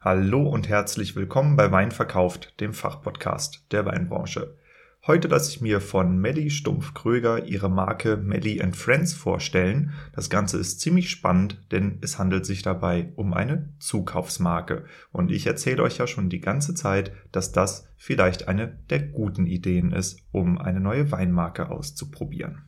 Hallo und herzlich willkommen bei Wein verkauft, dem Fachpodcast der Weinbranche. Heute lasse ich mir von Melly Stumpf-Kröger ihre Marke Melly Friends vorstellen. Das Ganze ist ziemlich spannend, denn es handelt sich dabei um eine Zukaufsmarke. Und ich erzähle euch ja schon die ganze Zeit, dass das vielleicht eine der guten Ideen ist, um eine neue Weinmarke auszuprobieren.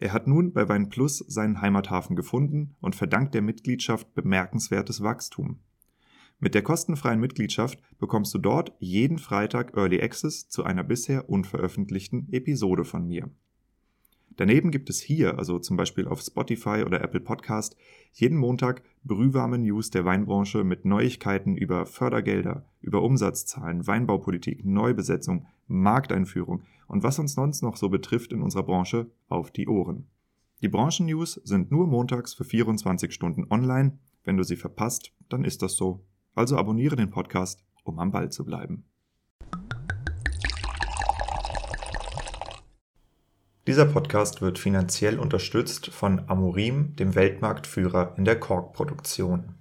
Er hat nun bei Wein Plus seinen Heimathafen gefunden und verdankt der Mitgliedschaft bemerkenswertes Wachstum. Mit der kostenfreien Mitgliedschaft bekommst du dort jeden Freitag Early Access zu einer bisher unveröffentlichten Episode von mir. Daneben gibt es hier, also zum Beispiel auf Spotify oder Apple Podcast, jeden Montag brühwarme News der Weinbranche mit Neuigkeiten über Fördergelder, über Umsatzzahlen, Weinbaupolitik, Neubesetzung, Markteinführung und was uns sonst noch so betrifft in unserer Branche auf die Ohren. Die Branchen-News sind nur montags für 24 Stunden online. Wenn du sie verpasst, dann ist das so. Also abonniere den Podcast, um am Ball zu bleiben. Dieser Podcast wird finanziell unterstützt von Amorim, dem Weltmarktführer in der Korkproduktion.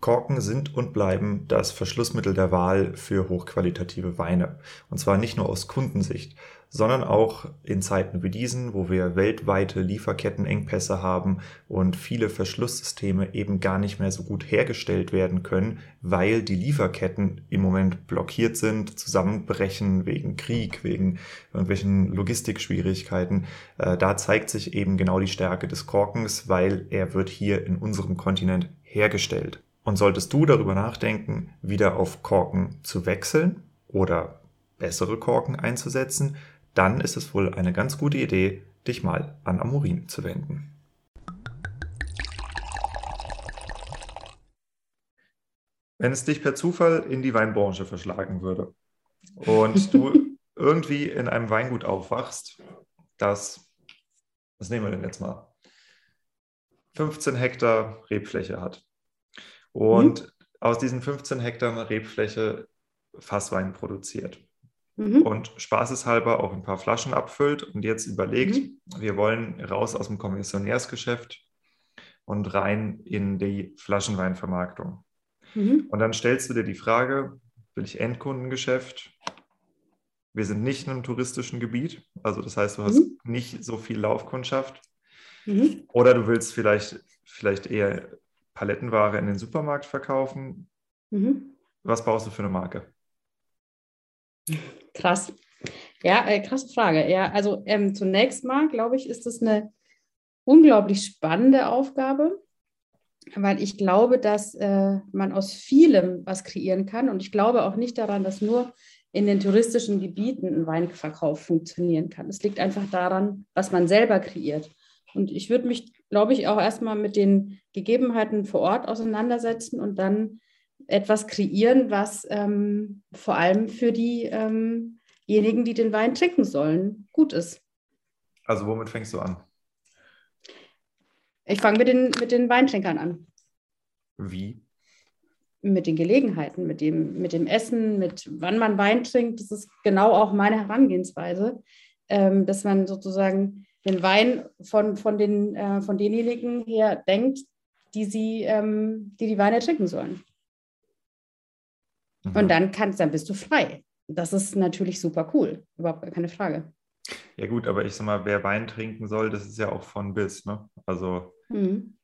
Korken sind und bleiben das Verschlussmittel der Wahl für hochqualitative Weine. Und zwar nicht nur aus Kundensicht, sondern auch in Zeiten wie diesen, wo wir weltweite Lieferkettenengpässe haben und viele Verschlusssysteme eben gar nicht mehr so gut hergestellt werden können, weil die Lieferketten im Moment blockiert sind, zusammenbrechen wegen Krieg, wegen irgendwelchen Logistikschwierigkeiten. Äh, da zeigt sich eben genau die Stärke des Korkens, weil er wird hier in unserem Kontinent hergestellt. Und solltest du darüber nachdenken, wieder auf Korken zu wechseln oder bessere Korken einzusetzen, dann ist es wohl eine ganz gute Idee, dich mal an Amorin zu wenden. Wenn es dich per Zufall in die Weinbranche verschlagen würde und du irgendwie in einem Weingut aufwachst, das, was nehmen wir denn jetzt mal, 15 Hektar Rebfläche hat und mhm. aus diesen 15 Hektar Rebfläche Fasswein produziert. Mhm. Und spaßeshalber auch ein paar Flaschen abfüllt und jetzt überlegt, mhm. wir wollen raus aus dem Kommissionärsgeschäft und rein in die Flaschenweinvermarktung. Mhm. Und dann stellst du dir die Frage, will ich Endkundengeschäft? Wir sind nicht in einem touristischen Gebiet, also das heißt, du hast mhm. nicht so viel Laufkundschaft. Mhm. Oder du willst vielleicht, vielleicht eher Palettenware in den Supermarkt verkaufen. Mhm. Was baust du für eine Marke? Krass. Ja, äh, krasse Frage. Ja, also ähm, zunächst mal, glaube ich, ist es eine unglaublich spannende Aufgabe, weil ich glaube, dass äh, man aus vielem was kreieren kann. Und ich glaube auch nicht daran, dass nur in den touristischen Gebieten ein Weinverkauf funktionieren kann. Es liegt einfach daran, was man selber kreiert. Und ich würde mich, glaube ich, auch erstmal mit den Gegebenheiten vor Ort auseinandersetzen und dann etwas kreieren, was ähm, vor allem für diejenigen, ähm die den Wein trinken sollen, gut ist. Also womit fängst du an? Ich fange mit den, mit den Weintrinkern an. Wie? Mit den Gelegenheiten, mit dem, mit dem Essen, mit wann man Wein trinkt. Das ist genau auch meine Herangehensweise, ähm, dass man sozusagen den Wein von, von, den, äh, von denjenigen her denkt, die sie, ähm, die, die Weine trinken sollen. Mhm. Und dann kannst, dann bist du frei. Das ist natürlich super cool, überhaupt keine Frage. Ja gut, aber ich sag mal, wer Wein trinken soll, das ist ja auch von bis, ne? Also mhm.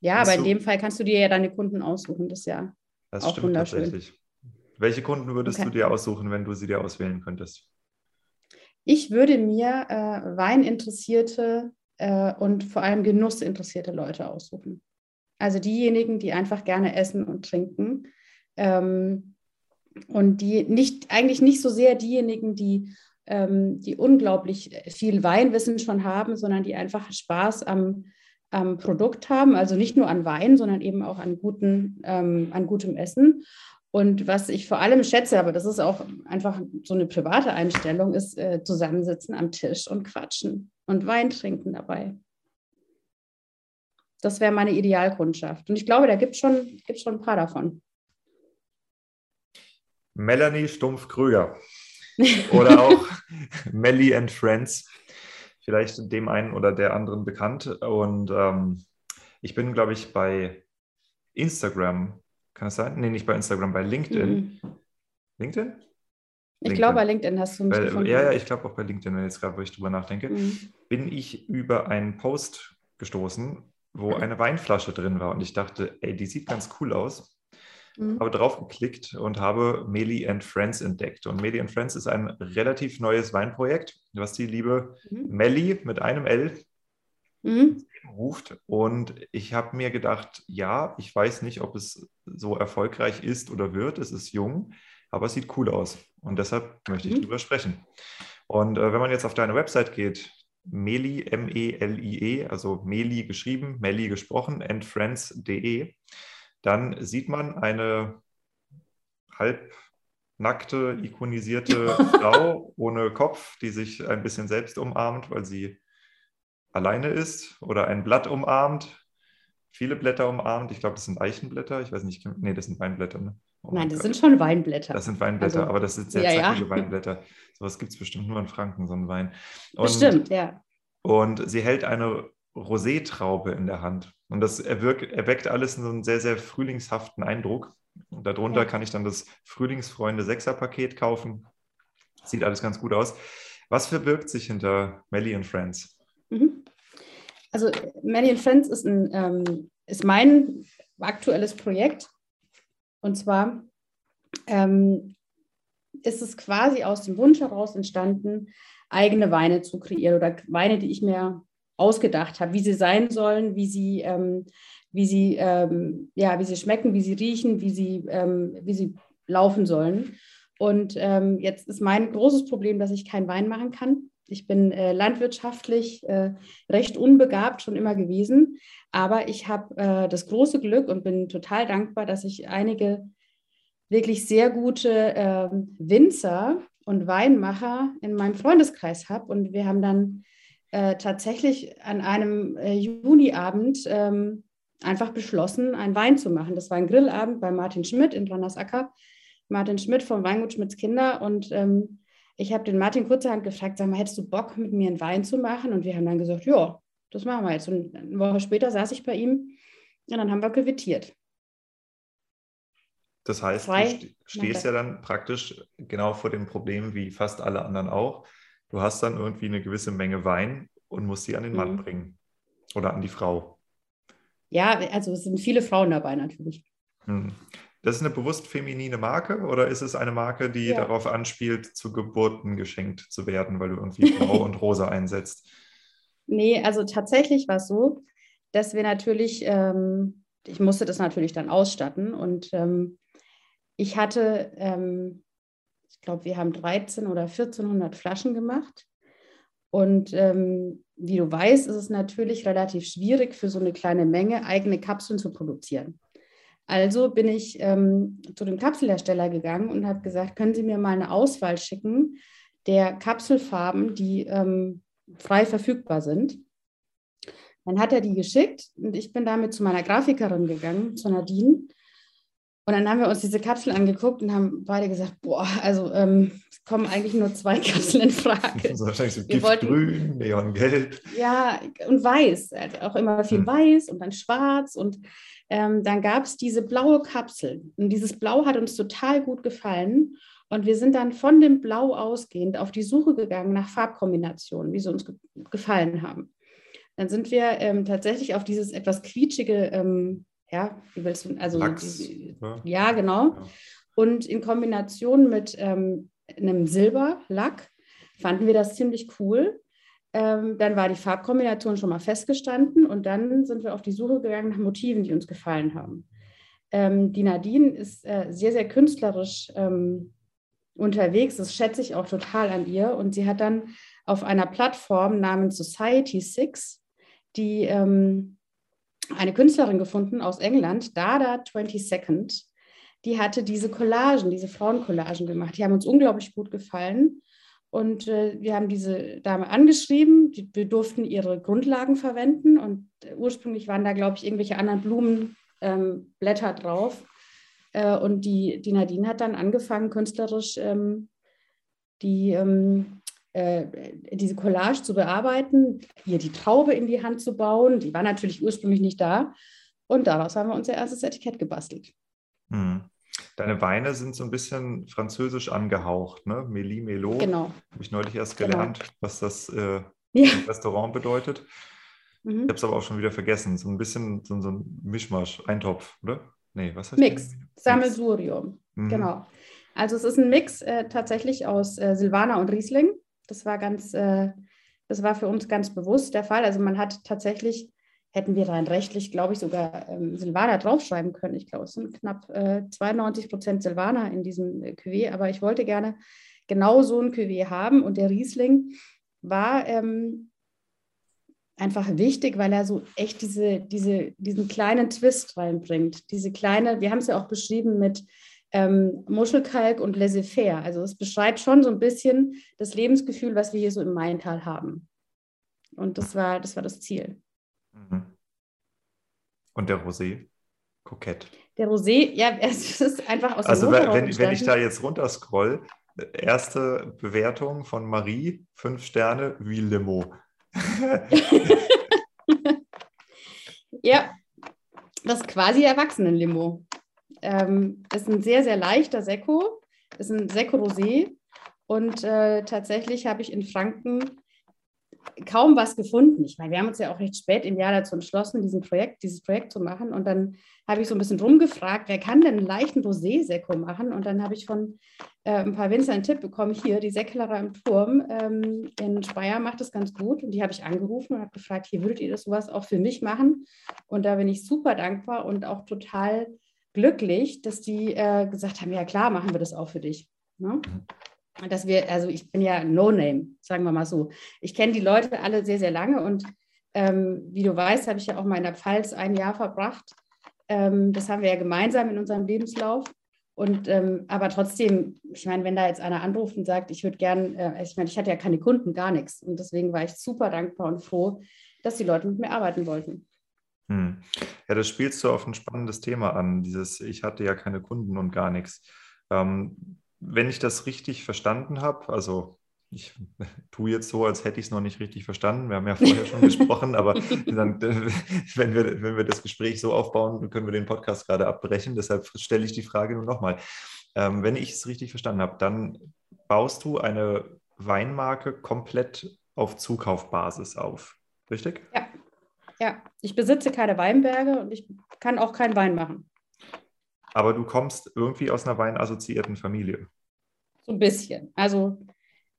Ja, aber in dem Fall kannst du dir ja deine Kunden aussuchen, das ist ja das auch stimmt tatsächlich. Welche Kunden würdest okay. du dir aussuchen, wenn du sie dir auswählen könntest? Ich würde mir äh, Weininteressierte äh, und vor allem Genussinteressierte Leute aussuchen. Also diejenigen, die einfach gerne essen und trinken. Ähm, und die nicht, eigentlich nicht so sehr diejenigen, die, ähm, die unglaublich viel Weinwissen schon haben, sondern die einfach Spaß am, am Produkt haben, also nicht nur an Wein, sondern eben auch an, guten, ähm, an gutem Essen. Und was ich vor allem schätze, aber das ist auch einfach so eine private Einstellung, ist äh, zusammensitzen am Tisch und quatschen und Wein trinken dabei. Das wäre meine Idealkundschaft. Und ich glaube, da gibt es schon, schon ein paar davon. Melanie Stumpf-Krüger oder auch Melly and Friends, vielleicht dem einen oder der anderen bekannt. Und ähm, ich bin, glaube ich, bei Instagram, kann es sein? Nee, nicht bei Instagram, bei LinkedIn. Mhm. LinkedIn? Ich glaube, bei LinkedIn hast du mich bei, gefunden. Ja, ja, ich glaube auch bei LinkedIn, wenn jetzt gerade, wo ich drüber nachdenke, mhm. bin ich über einen Post gestoßen, wo mhm. eine Weinflasche drin war und ich dachte, ey, die sieht ganz cool aus. Mhm. Habe drauf geklickt und habe Meli and Friends entdeckt. Und Meli and Friends ist ein relativ neues Weinprojekt, was die liebe mhm. Melli mit einem L mhm. ruft. Und ich habe mir gedacht, ja, ich weiß nicht, ob es so erfolgreich ist oder wird. Es ist jung, aber es sieht cool aus. Und deshalb möchte ich mhm. drüber sprechen. Und äh, wenn man jetzt auf deine Website geht, Meli, M-E-L-I-E, -E, also Meli geschrieben, Meli gesprochen, andfriends.de, dann sieht man eine halbnackte, ikonisierte Frau ohne Kopf, die sich ein bisschen selbst umarmt, weil sie alleine ist oder ein Blatt umarmt, viele Blätter umarmt. Ich glaube, das sind Eichenblätter. Ich weiß nicht, nee, das sind Weinblätter. Ne? Oh Nein, das sind schon Weinblätter. Das sind Weinblätter, also, aber das sind sehr ja, zackige ja. Weinblätter. Sowas gibt es bestimmt nur in Franken, so ein Wein. Und, bestimmt, ja. Und sie hält eine Rosétraube in der Hand. Und das erwirkt, erweckt alles einen sehr, sehr frühlingshaften Eindruck. Und darunter ja. kann ich dann das Frühlingsfreunde Sechser-Paket kaufen. Sieht alles ganz gut aus. Was verbirgt sich hinter Melly and Friends? Mhm. Also Melly and Friends ist, ein, ähm, ist mein aktuelles Projekt. Und zwar ähm, ist es quasi aus dem Wunsch heraus entstanden, eigene Weine zu kreieren oder Weine, die ich mir ausgedacht habe, wie sie sein sollen, wie sie, ähm, wie sie, ähm, ja, wie sie schmecken, wie sie riechen, wie sie, ähm, wie sie laufen sollen. Und ähm, jetzt ist mein großes Problem, dass ich keinen Wein machen kann. Ich bin äh, landwirtschaftlich äh, recht unbegabt schon immer gewesen, aber ich habe äh, das große Glück und bin total dankbar, dass ich einige wirklich sehr gute ähm, Winzer und Weinmacher in meinem Freundeskreis habe. Und wir haben dann äh, tatsächlich an einem äh, Juniabend ähm, einfach beschlossen, einen Wein zu machen. Das war ein Grillabend bei Martin Schmidt in Randersacker. Martin Schmidt vom Weingut Schmidts Kinder. Und ähm, ich habe den Martin kurzerhand gefragt, sag mal, hättest du Bock, mit mir einen Wein zu machen? Und wir haben dann gesagt, ja, das machen wir jetzt. Und eine Woche später saß ich bei ihm und dann haben wir gewittiert. Das heißt, Zwei du stehst ja dann praktisch genau vor dem Problem wie fast alle anderen auch. Du hast dann irgendwie eine gewisse Menge Wein und musst sie an den Mann mhm. bringen oder an die Frau. Ja, also es sind viele Frauen dabei natürlich. Hm. Das ist eine bewusst feminine Marke oder ist es eine Marke, die ja. darauf anspielt, zu Geburten geschenkt zu werden, weil du irgendwie Blau und Rosa einsetzt? Nee, also tatsächlich war es so, dass wir natürlich, ähm, ich musste das natürlich dann ausstatten und ähm, ich hatte, ähm, ich glaube, wir haben 13 oder 1400 Flaschen gemacht. Und ähm, wie du weißt, ist es natürlich relativ schwierig für so eine kleine Menge eigene Kapseln zu produzieren. Also bin ich ähm, zu dem Kapselhersteller gegangen und habe gesagt, können Sie mir mal eine Auswahl schicken der Kapselfarben, die ähm, frei verfügbar sind. Dann hat er die geschickt und ich bin damit zu meiner Grafikerin gegangen, zu Nadine, und dann haben wir uns diese Kapsel angeguckt und haben beide gesagt, boah, also ähm, es kommen eigentlich nur zwei Kapseln in Frage. Ist wahrscheinlich so Giftgrün, Neongelb. Ja, und weiß, also auch immer viel hm. weiß und dann schwarz. Und ähm, dann gab es diese blaue Kapsel. Und dieses Blau hat uns total gut gefallen. Und wir sind dann von dem Blau ausgehend auf die Suche gegangen nach Farbkombinationen, wie sie uns ge gefallen haben. dann sind wir ähm, tatsächlich auf dieses etwas quietschige, ähm, ja, wie willst du, also Lachs, die, ja. ja, genau. Ja. Und in Kombination mit ähm, einem Silberlack fanden wir das ziemlich cool. Ähm, dann war die Farbkombination schon mal festgestanden und dann sind wir auf die Suche gegangen nach Motiven, die uns gefallen haben. Ähm, die Nadine ist äh, sehr, sehr künstlerisch ähm, unterwegs. Das schätze ich auch total an ihr. Und sie hat dann auf einer Plattform namens Society Six die ähm, eine Künstlerin gefunden aus England, Dada 22nd. Die hatte diese Collagen, diese Frauencollagen gemacht. Die haben uns unglaublich gut gefallen. Und äh, wir haben diese Dame angeschrieben. Die, wir durften ihre Grundlagen verwenden. Und äh, ursprünglich waren da, glaube ich, irgendwelche anderen Blumenblätter ähm, drauf. Äh, und die, die Nadine hat dann angefangen, künstlerisch ähm, die, ähm, äh, diese Collage zu bearbeiten, ihr die Traube in die Hand zu bauen. Die war natürlich ursprünglich nicht da. Und daraus haben wir unser erstes Etikett gebastelt. Hm. Deine Weine sind so ein bisschen französisch angehaucht, ne? Meli Melo. Genau. Habe ich neulich erst Genau. gelernt, was das äh, Ja. Restaurant bedeutet. Ich Mhm. habe es aber auch schon wieder vergessen. So ein bisschen so, so ein Mischmasch, Eintopf, oder? Nee, was heißt Mix? Sammelsurium. Mhm. Genau. Also es ist ein Mix äh, tatsächlich aus äh, Silvaner und Riesling. Das war ganz, äh, das war für uns ganz bewusst der Fall. Also man hat tatsächlich, hätten wir rein rechtlich, glaube ich, sogar ähm, Silvaner draufschreiben können. Ich glaube, es sind knapp äh, 92 Prozent Silvaner in diesem äh, Cuvée, aber ich wollte gerne genau so ein Cuvée haben und der Riesling war ähm, einfach wichtig, weil er so echt diese, diese, diesen kleinen Twist reinbringt. Diese kleine, wir haben es ja auch beschrieben mit ähm, Muschelkalk und Laissez-faire. Also es beschreibt schon so ein bisschen das Lebensgefühl, was wir hier so im Maintal haben. Und das war das, war das Ziel. Mhm. Und der Rosé? Kokett. Der Rosé, ja, es ist einfach aus Also wenn, heraus wenn, wenn ich da jetzt runterscroll, erste Bewertung von Marie, fünf Sterne, wie Limo. Ja, das quasi Erwachsenenlimo. Ähm, ist ein sehr, sehr leichter Sekko, ist ein Sekko Rosé. Und äh, tatsächlich habe ich in Franken kaum was gefunden. Ich meine, wir haben uns ja auch recht spät im Jahr dazu entschlossen, diesen Projekt, dieses Projekt zu machen. Und dann habe ich so ein bisschen rumgefragt, wer kann denn einen leichten Rosé-Sekko machen? Und dann habe ich von äh, ein paar Winzer einen Tipp bekommen, hier, die Säcklerer im Turm ähm, in Speyer macht das ganz gut. Und die habe ich angerufen und habe gefragt, hier würdet ihr das sowas auch für mich machen? Und da bin ich super dankbar und auch total glücklich, dass die äh, gesagt haben, ja klar, machen wir das auch für dich. Ne? Und Dass wir, also ich bin ja No-Name, sagen wir mal so. Ich kenne die Leute alle sehr, sehr lange und ähm, wie du weißt, habe ich ja auch mal in der Pfalz ein Jahr verbracht. Ähm, das haben wir ja gemeinsam in unserem Lebenslauf. Und ähm, aber trotzdem, ich meine, wenn da jetzt einer anruft und sagt, ich würde gern, äh, ich meine, ich hatte ja keine Kunden, gar nichts. Und deswegen war ich super dankbar und froh, dass die Leute mit mir arbeiten wollten. Hm. Ja, das spielst du auf ein spannendes Thema an, dieses Ich hatte ja keine Kunden und gar nichts. Ähm, wenn ich das richtig verstanden habe, also ich tue jetzt so, als hätte ich es noch nicht richtig verstanden. Wir haben ja vorher schon gesprochen, aber dann, wenn, wir, wenn wir das Gespräch so aufbauen, können wir den Podcast gerade abbrechen. Deshalb stelle ich die Frage nur nochmal. Ähm, wenn ich es richtig verstanden habe, dann baust du eine Weinmarke komplett auf Zukaufbasis auf. Richtig? Ja. Ja, ich besitze keine Weinberge und ich kann auch keinen Wein machen. Aber du kommst irgendwie aus einer weinassoziierten Familie. So ein bisschen. Also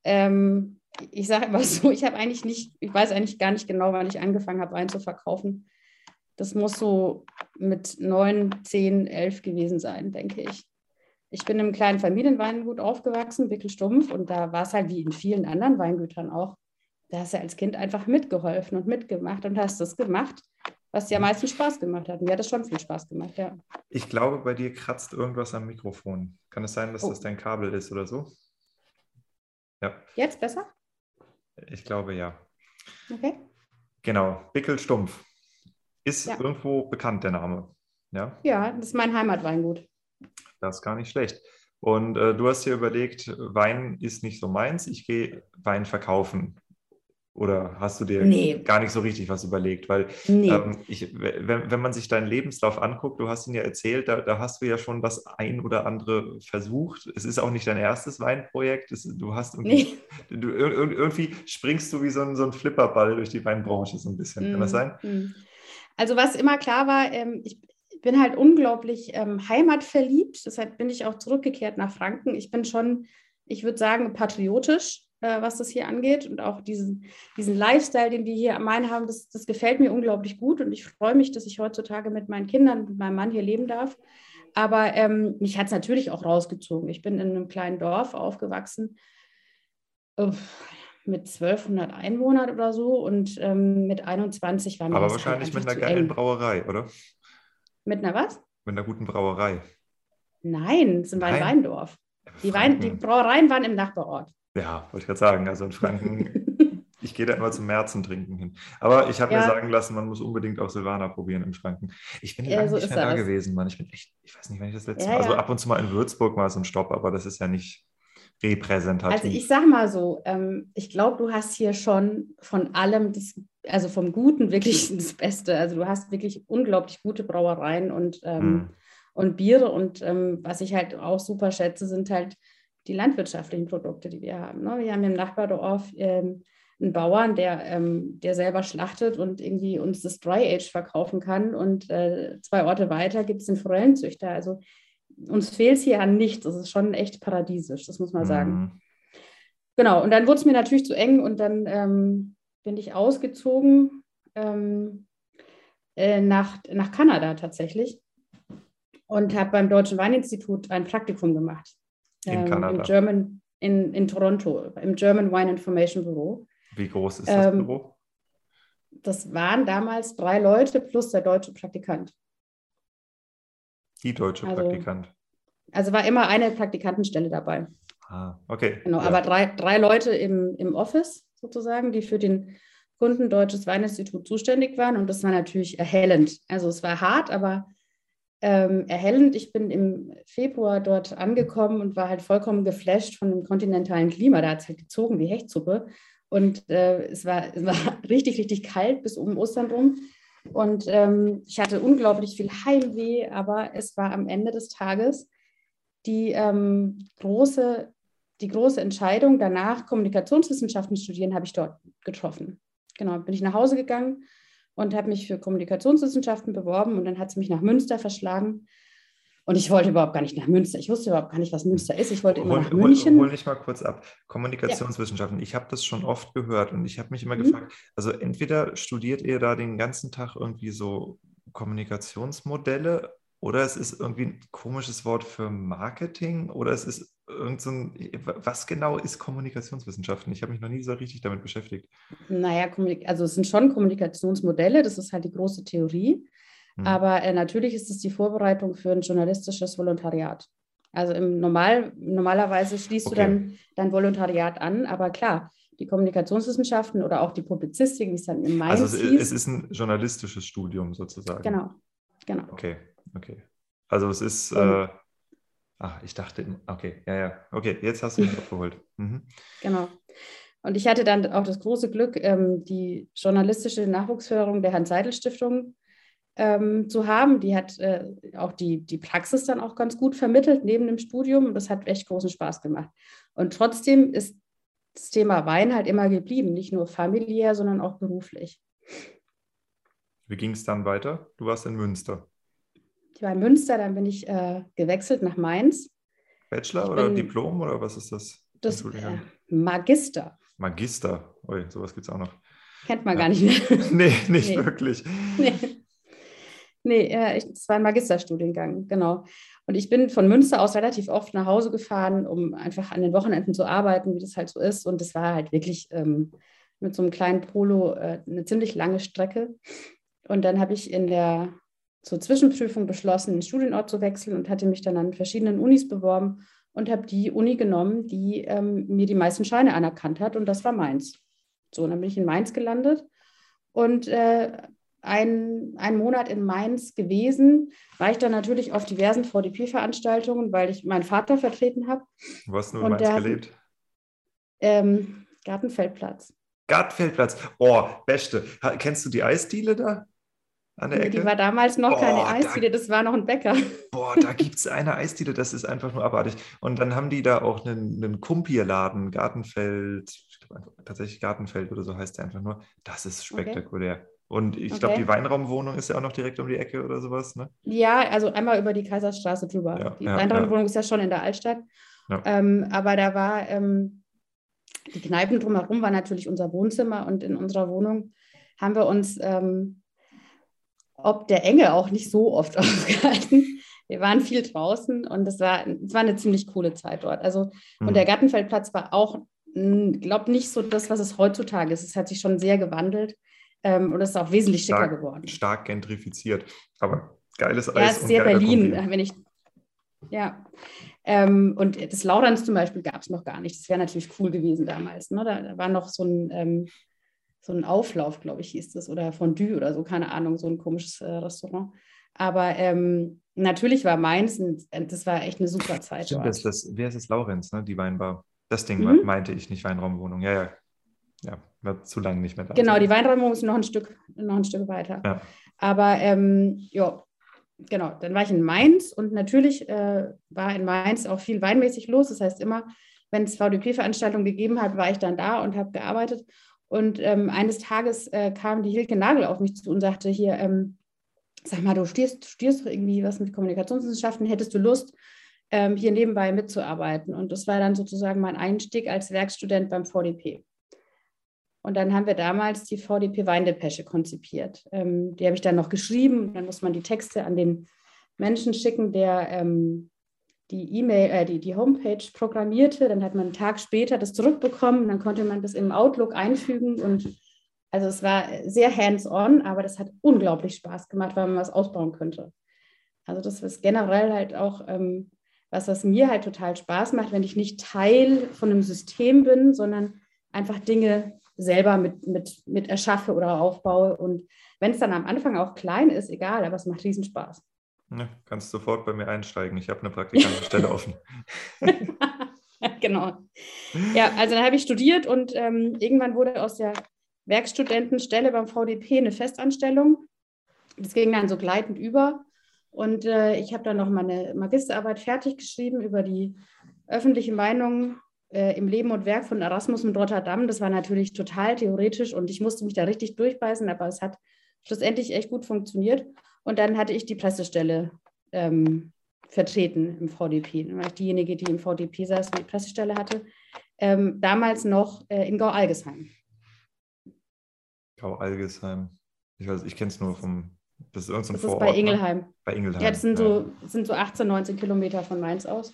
ähm, ich sage immer so, ich habe eigentlich nicht, ich weiß eigentlich gar nicht genau, wann ich angefangen habe, Wein zu verkaufen. Das muss so mit neun, zehn, elf gewesen sein, denke ich. Ich bin im kleinen Familienweingut aufgewachsen, Wickelstumpf, und da war es halt wie in vielen anderen Weingütern auch. Da hast du als Kind einfach mitgeholfen und mitgemacht und hast das gemacht, was dir am meisten Spaß gemacht hat. Mir hat das schon viel Spaß gemacht, ja. Ich glaube, bei dir kratzt irgendwas am Mikrofon. Kann es sein, dass Oh. das dein Kabel ist oder so? Ja, Jetzt besser? ich glaube ja. Okay. Genau, Bickelstumpf. Ist Ja. irgendwo bekannt, der Name. Ja, Ja, das ist mein Heimatweingut. das ist gar nicht schlecht. Und äh, du hast dir überlegt, Wein ist nicht so meins, ich gehe Wein verkaufen. Oder hast du dir Nee. gar nicht so richtig was überlegt? Weil Nee. ähm, ich, wenn, wenn man sich deinen Lebenslauf anguckt, du hast ihn ja erzählt, da, da hast du ja schon das ein oder andere versucht. Es ist auch nicht dein erstes Weinprojekt. Es, du hast irgendwie, Nee. du, ir- ir- irgendwie springst du wie so ein, so ein Flipperball durch die Weinbranche so ein bisschen. Kann das Mm, sein? mm. Also was immer klar war, ähm, ich bin halt unglaublich ähm, heimatverliebt. Deshalb bin ich auch zurückgekehrt nach Franken. Ich bin schon, ich würde sagen, patriotisch, äh, was das hier angeht. Und auch diesen, diesen Lifestyle, den wir hier am Main haben, das, das gefällt mir unglaublich gut. Und ich freue mich, dass ich heutzutage mit meinen Kindern, mit meinem Mann hier leben darf. Aber ähm, mich hat es natürlich auch rausgezogen. Ich bin in einem kleinen Dorf aufgewachsen. Mit 1200 Einwohnern oder so und ähm, mit 21 war mir Aber halt wahrscheinlich mit einfach einer geilen eng. Brauerei, oder? Mit einer was? Mit einer guten Brauerei. Nein, es war ein? Weindorf. Die, Wein, die. Brauereien waren im Nachbarort. Ja, wollte ich gerade sagen. Also in Franken, ich gehe da immer zum Märzen trinken hin. Aber ich habe mir Ja. sagen lassen, man muss unbedingt auch Silvaner probieren in Franken. Ich bin Ja, lange so nicht mehr da gewesen, Mann. Ich bin echt, ich weiß nicht, wann ich das letzte Ja, Mal, also ab und zu mal in Würzburg mal so ein Stopp, aber das ist ja nicht repräsentativ. Also ich sag mal so, ähm, ich glaube, du hast hier schon von allem, das, also vom Guten wirklich das Beste. Also du hast wirklich unglaublich gute Brauereien und, ähm, Hm. und Biere. Und ähm, was ich halt auch super schätze, sind halt die landwirtschaftlichen Produkte, die wir haben. Ne? Wir haben im Nachbardorf ähm, einen Bauern, der, ähm, der selber schlachtet und irgendwie uns das Dry Age verkaufen kann. Und äh, zwei Orte weiter gibt es den Forellenzüchter. Also uns fehlt es hier an nichts. Es ist schon echt paradiesisch, das muss man sagen. Hm. Genau, und dann wurde es mir natürlich zu eng und dann ähm, bin ich ausgezogen ähm, äh, nach, nach Kanada tatsächlich und habe beim Deutschen Weininstitut ein Praktikum gemacht. In ähm, Kanada. Im German, in, in Toronto, im German Wine Information Bureau. Wie groß ist das Ähm, Büro? Das waren damals drei Leute plus der deutsche Praktikant. Die deutsche also- Praktikant. Also war immer eine Praktikantenstelle dabei. Ah, okay. Genau, Ja. aber drei, drei Leute im, im Office sozusagen, die für den Kunden Deutsches Weininstitut zuständig waren. Und das war natürlich erhellend. Also es war hart, aber ähm, erhellend. Ich bin im Februar dort angekommen und war halt vollkommen geflasht von dem kontinentalen Klima. Da hat es halt gezogen wie Hechtsuppe. Und äh, es, war, es war richtig, richtig kalt bis um Ostern rum. Und ähm, ich hatte unglaublich viel Heimweh, aber es war am Ende des Tages die ähm, große die große Entscheidung, danach Kommunikationswissenschaften studieren, habe ich dort getroffen. Genau, bin ich nach Hause gegangen und habe mich für Kommunikationswissenschaften beworben und dann hat es mich nach Münster verschlagen. Und ich wollte überhaupt gar nicht nach Münster. Ich wusste überhaupt gar nicht, was Münster ist. Ich wollte immer Hol, nach hol, München. hol mich mal kurz ab. Kommunikationswissenschaften. Ich habe das schon oft gehört und ich habe mich immer Mhm. gefragt, also entweder studiert ihr da den ganzen Tag irgendwie so Kommunikationsmodelle oder es ist irgendwie ein komisches Wort für Marketing oder es ist irgend so ein, was genau ist Kommunikationswissenschaften? Ich habe mich noch nie so richtig damit beschäftigt. Naja, also es sind schon Kommunikationsmodelle, das ist halt die große Theorie. Hm. Aber äh, natürlich ist es die Vorbereitung für ein journalistisches Volontariat. Also im Normal, normalerweise schließt Okay. du dann dein Volontariat an, aber klar, die Kommunikationswissenschaften oder auch die Publizistik, wie es dann in Mainz Also es, hieß. es ist ein journalistisches Studium sozusagen. genau, genau. Okay, okay. Also es ist, Und- äh, ach, ich dachte, okay, ja, ja, okay, jetzt hast du mich abgeholt. Mhm. Genau. Und ich hatte dann auch das große Glück, ähm, die journalistische Nachwuchsförderung der Hans-Seidel-Stiftung ähm, zu haben. Die hat äh, auch die, die Praxis dann auch ganz gut vermittelt neben dem Studium. Und das hat echt großen Spaß gemacht. Und trotzdem ist das Thema Wein halt immer geblieben, nicht nur familiär, sondern auch beruflich. Wie ging es dann weiter? Du warst in Münster. Ich war in Münster, dann bin ich äh, gewechselt nach Mainz. Bachelor Ich oder bin- Diplom oder was ist das? Das äh, Magister. Magister. Ui, sowas gibt es auch noch. Kennt man Ja. gar nicht mehr. nee, nicht Nee. wirklich. Nee, nee äh, ich- es war ein Magisterstudiengang, genau. Und ich bin von Münster aus relativ oft nach Hause gefahren, um einfach an den Wochenenden zu arbeiten, wie das halt so ist. Und es war halt wirklich ähm, mit so einem kleinen Polo äh, eine ziemlich lange Strecke. Und dann habe ich in der zur Zwischenprüfung beschlossen, den Studienort zu wechseln und hatte mich dann an verschiedenen Unis beworben und habe die Uni genommen, die ähm, mir die meisten Scheine anerkannt hat. Und das war Mainz. So, und dann bin ich in Mainz gelandet und äh, ein, ein Monat in Mainz gewesen, war ich dann natürlich auf diversen VDP-Veranstaltungen, weil ich meinen Vater vertreten habe. Wo hast du in Mainz der gelebt? Ähm, Gartenfeldplatz. Gartenfeldplatz. Oh, beste. Kennst du die Eisdiele da? An der nee, Ecke? Die war damals noch boah, keine Eisdiele, da, das war noch ein Bäcker. Boah, da gibt es eine Eisdiele, das ist einfach nur abartig. Und dann haben die da auch einen, einen Kumpierladen, Gartenfeld, tatsächlich Gartenfeld oder so heißt der einfach nur. Das ist spektakulär. Okay. Und ich okay. glaube, die Weinraumwohnung ist ja auch noch direkt um die Ecke oder sowas, ne? Ja, also einmal über die Kaiserstraße drüber. Ja, die ja, Weinraumwohnung ja. ist ja schon in der Altstadt. Ähm, aber da war ähm, die Kneipen drumherum war natürlich unser Wohnzimmer und in unserer Wohnung haben wir uns ähm, ob der Enge auch nicht so oft aufgehalten. Wir waren viel draußen und es war, war eine ziemlich coole Zeit dort. Also, mhm. und der Gartenfeldplatz war auch, glaube nicht so das, was es heutzutage ist. Es hat sich schon sehr gewandelt ähm, und es ist auch wesentlich stark, schicker geworden. Stark gentrifiziert, aber geiles Eis. Ja, es ist sehr Berlin, Kombi. wenn ich. Ja. Ähm, und das Laurens zum Beispiel gab es noch gar nicht. Das wäre natürlich cool gewesen damals. Ne? Da, da war noch so ein, ähm, so ein Auflauf, glaube ich, hieß das, oder Fondue oder so, keine Ahnung, so ein komisches äh, Restaurant. Aber ähm, natürlich war Mainz, das war echt eine super Zeit. Stimmt, das, das, wer ist es? Laurenz, ne? die Weinbar. Das Ding mhm. meinte ich, nicht Weinraumwohnung. Ja, ja. Ja, war zu lange nicht mehr da. Genau, die Weinraumwohnung ist noch ein Stück, noch ein Stück weiter. Ja. Aber ähm, ja, genau, dann war ich in Mainz und natürlich äh, war in Mainz auch viel weinmäßig los. Das heißt, immer, wenn es VDP-Veranstaltungen gegeben hat, war ich dann da und habe gearbeitet. Und ähm, eines Tages äh, kam die Hilke Nagel auf mich zu und sagte hier, ähm, sag mal, du studierst, studierst irgendwie was mit Kommunikationswissenschaften, hättest du Lust, ähm, hier nebenbei mitzuarbeiten? Und das war dann sozusagen mein Einstieg als Werkstudent beim VDP. Und dann haben wir damals die VDP Weindepesche konzipiert. Ähm, die habe ich dann noch geschrieben. Dann muss man die Texte an den Menschen schicken, der ähm, die E-Mail, äh, die, die Homepage programmierte, dann hat man einen Tag später das zurückbekommen, dann konnte man das im Outlook einfügen und also es war sehr hands-on, aber das hat unglaublich Spaß gemacht, weil man was ausbauen könnte. Also das ist generell halt auch ähm, was, was mir halt total Spaß macht, wenn ich nicht Teil von einem System bin, sondern einfach Dinge selber mit, mit, mit erschaffe oder aufbaue. Und wenn es dann am Anfang auch klein ist, egal, aber es macht riesen Spaß. Ja, kannst sofort bei mir einsteigen. Ich habe eine Praktikantenstelle offen. genau. Ja, also dann habe ich studiert und ähm, irgendwann wurde aus der Werkstudentenstelle beim VDP eine Festanstellung. Das ging dann so gleitend über. Und äh, ich habe dann noch meine Magisterarbeit fertig geschrieben über die öffentliche Meinung äh, im Leben und Werk von Erasmus mit Rotterdam. Das war natürlich total theoretisch und ich musste mich da richtig durchbeißen, aber es hat schlussendlich echt gut funktioniert. Und dann hatte ich die Pressestelle ähm, vertreten im VDP. Dann war ich diejenige, die im VDP saß und die Pressestelle hatte. Ähm, damals noch äh, in Gau-Algesheim. Gau-Algesheim. Ich weiß, ich kenne es nur vom. Das ist irgendein Das ist bei ne? Ingelheim. Bei Ingelheim. Ja, das sind, ja. So, das sind so 18, 19 Kilometer von Mainz aus.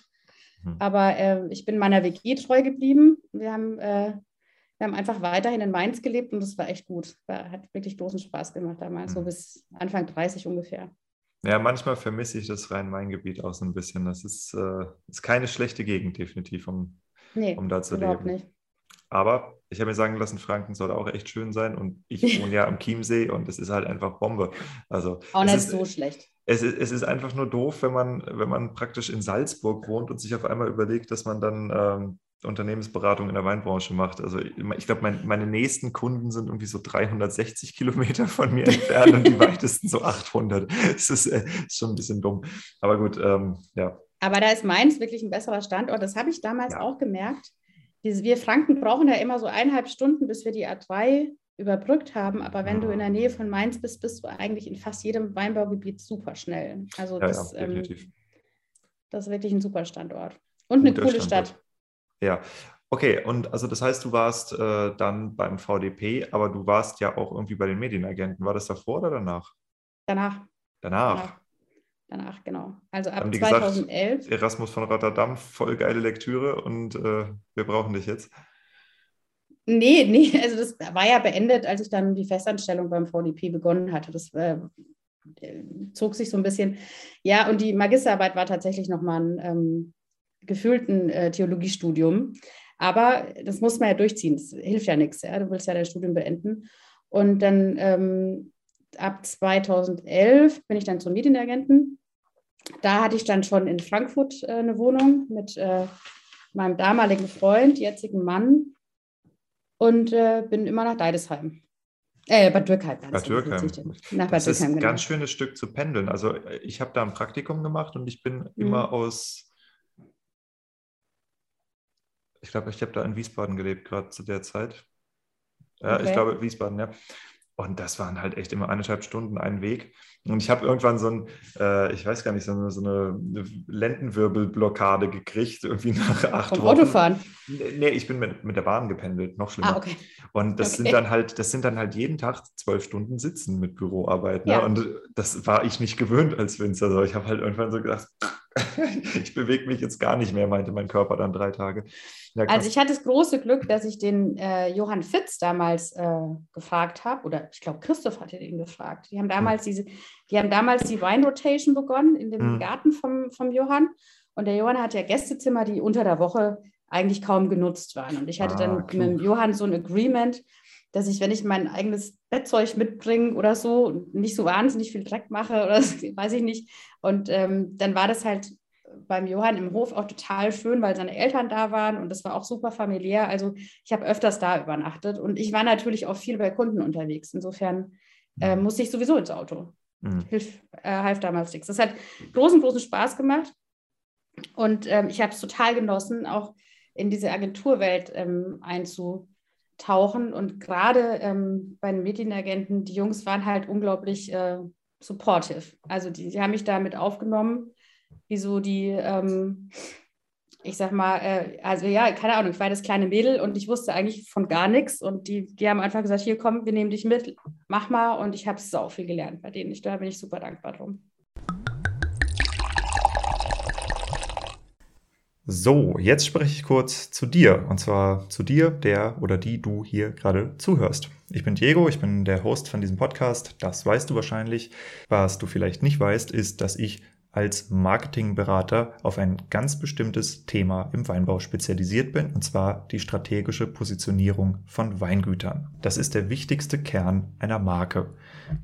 Hm. Aber äh, ich bin meiner WG treu geblieben. Wir haben äh, wir haben einfach weiterhin in Mainz gelebt und das war echt gut. War, hat wirklich großen Spaß gemacht damals, mhm. so bis Anfang 30 ungefähr. Ja, manchmal vermisse ich das Rhein-Main-Gebiet auch so ein bisschen. Das ist, äh, ist keine schlechte Gegend, definitiv, um, nee, um da zu leben. Nicht. Aber ich habe mir sagen lassen, Franken soll auch echt schön sein und ich wohne ja am Chiemsee und es ist halt einfach Bombe. Also, auch nicht ist, so schlecht. Es ist, es ist einfach nur doof, wenn man, wenn man praktisch in Salzburg wohnt und sich auf einmal überlegt, dass man dann ähm, Unternehmensberatung in der Weinbranche macht. Also ich glaube, mein, meine nächsten Kunden sind irgendwie so 360 Kilometer von mir entfernt und die weitesten so 800. Das ist, äh, ist schon ein bisschen dumm. Aber gut, ähm, ja. Aber da ist Mainz wirklich ein besserer Standort. Das habe ich damals ja. auch gemerkt. Wir Franken brauchen ja immer so eineinhalb Stunden, bis wir die A3 überbrückt haben. Aber wenn du in der Nähe von Mainz bist, bist du eigentlich in fast jedem Weinbaugebiet super schnell. Also ja, das, ja, ähm, das ist wirklich ein super Standort. Und eine coole Standort. Stadt. Ja, okay. Und also das heißt, du warst äh, dann beim VDP, aber du warst ja auch irgendwie bei den Medienagenten. War das davor oder danach? Danach. Danach. Danach, danach genau. Also ab 2011. Gesagt, Erasmus von Rotterdam, voll geile Lektüre und äh, wir brauchen dich jetzt. Nee, nee, also das war ja beendet, als ich dann die Festanstellung beim VDP begonnen hatte. Das äh, zog sich so ein bisschen. Ja, und die Magisterarbeit war tatsächlich nochmal ein ähm, gefühlten äh, Theologiestudium. Aber das muss man ja durchziehen. Das hilft ja nichts. Ja? Du willst ja dein Studium beenden. Und dann ähm, ab 2011 bin ich dann zum Medienagenten. Da hatte ich dann schon in Frankfurt äh, eine Wohnung mit äh, meinem damaligen Freund, jetzigen Mann. und äh, bin immer nach Deidesheim. Äh, Bad Dürkheim. Bad Dürkheim. Nach Bad das ist ein genau. ganz schönes Stück zu pendeln. Also ich habe da ein Praktikum gemacht und ich bin Mhm. immer aus, ich glaube, ich habe da in Wiesbaden gelebt, gerade zu der Zeit. Ja, ich Okay. glaube Wiesbaden, ja. Und das waren halt echt immer eineinhalb Stunden ein Weg. Und ich habe irgendwann so ein, äh, ich weiß gar nicht, so eine, so eine Lendenwirbelblockade gekriegt, irgendwie nach acht Vom Wochen. Autofahren. Nee, ich bin mit, mit der Bahn gependelt, noch schlimmer. Ah, okay. Und das Okay. sind dann halt, das sind dann halt jeden Tag zwölf Stunden Sitzen mit Büroarbeit. Ne? Ja. Und das war ich nicht gewöhnt als Winzer. Also ich habe halt irgendwann so gedacht, ich bewege mich jetzt gar nicht mehr, meinte mein Körper dann drei Tage. Ja. Also ich hatte das große Glück, dass ich den äh, Johann Fitz damals äh, gefragt habe, oder ich glaube, Christoph hatte ihn gefragt. Die haben damals diese, die haben damals die Wine Rotation begonnen in dem Mhm. Garten vom, vom Johann. Und der Johann hat ja Gästezimmer, die unter der Woche eigentlich kaum genutzt waren. Und ich hatte Ah, dann klug. mit dem Johann so ein Agreement, dass ich, wenn ich mein eigenes Bettzeug mitbringe oder so, nicht so wahnsinnig viel Dreck mache oder so, weiß ich nicht. Und ähm, dann war das halt beim Johann im Hof auch total schön, weil seine Eltern da waren und das war auch super familiär. Also ich habe öfters da übernachtet und ich war natürlich auch viel bei Kunden unterwegs. Insofern äh, musste ich sowieso ins Auto. Mhm. Hilf, äh, half damals nichts. Das hat großen, großen Spaß gemacht und ähm, ich habe es total genossen, auch in diese Agenturwelt ähm, einzutauchen. Und gerade ähm, bei den Medienagenten, die Jungs waren halt unglaublich äh, supportive. Also die, die haben mich damit aufgenommen, wie so die, ähm, ich sag mal, äh, also ja, keine Ahnung, ich war das kleine Mädel und ich wusste eigentlich von gar nichts. Und die, die haben einfach gesagt, hier komm, wir nehmen dich mit, mach mal. Und ich habe sau viel gelernt bei denen. Ich, da bin ich super dankbar drum. So, jetzt spreche ich kurz zu dir. Und zwar zu dir, der oder die du hier gerade zuhörst. Ich bin Diego, ich bin der Host von diesem Podcast. Das weißt du wahrscheinlich. Was du vielleicht nicht weißt, ist, dass ich als Marketingberater auf ein ganz bestimmtes Thema im Weinbau spezialisiert bin, und zwar die strategische Positionierung von Weingütern. Das ist der wichtigste Kern einer Marke.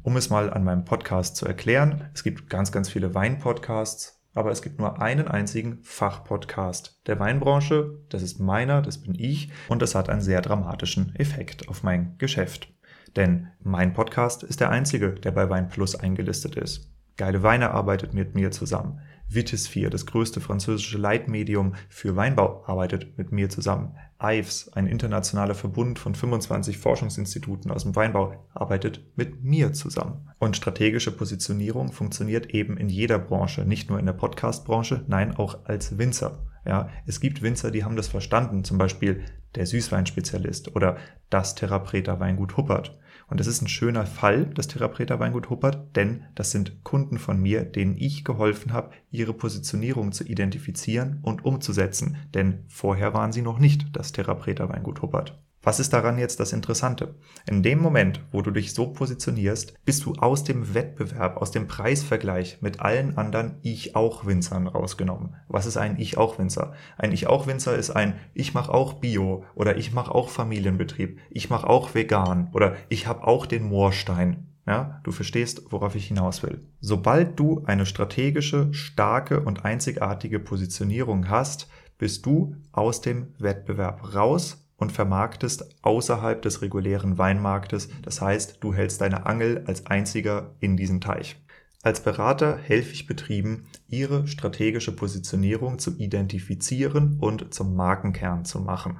Um es mal an meinem Podcast zu erklären, es gibt ganz, ganz viele Weinpodcasts, aber es gibt nur einen einzigen Fachpodcast der Weinbranche. Das ist meiner, das bin ich, und das hat einen sehr dramatischen Effekt auf mein Geschäft. Denn mein Podcast ist der einzige, der bei Wein Plus eingelistet ist. Geile Weine arbeitet mit mir zusammen. Vitis4, das größte französische Leitmedium für Weinbau, arbeitet mit mir zusammen. IVES, ein internationaler Verbund von 25 Forschungsinstituten aus dem Weinbau, arbeitet mit mir zusammen. Und strategische Positionierung funktioniert eben in jeder Branche, nicht nur in der Podcast-Branche, nein, auch als Winzer. Ja, es gibt Winzer, die haben das verstanden, zum Beispiel der Süßweinspezialist oder das Therapreta Weingut Huppert. Und das ist ein schöner Fall, das Therapreta Weingut Huppert, denn das sind Kunden von mir, denen ich geholfen habe, ihre Positionierung zu identifizieren und umzusetzen. Denn vorher waren sie noch nicht das Therapreta Weingut Huppert. Was ist daran jetzt das Interessante? In dem Moment, wo du dich so positionierst, bist du aus dem Wettbewerb, aus dem Preisvergleich mit allen anderen Ich-auch-Winzern rausgenommen. Was ist ein Ich-auch-Winzer? Ein Ich-auch-Winzer ist ein Ich mache auch Bio oder ich mache auch Familienbetrieb, ich mache auch vegan oder ich habe auch den Moorstein. Ja, du verstehst, worauf ich hinaus will. Sobald du eine strategische, starke und einzigartige Positionierung hast, bist du aus dem Wettbewerb raus und vermarktest außerhalb des regulären Weinmarktes. Das heißt, du hältst deine Angel als einziger in diesem Teich. Als Berater helfe ich Betrieben, ihre strategische Positionierung zu identifizieren und zum Markenkern zu machen.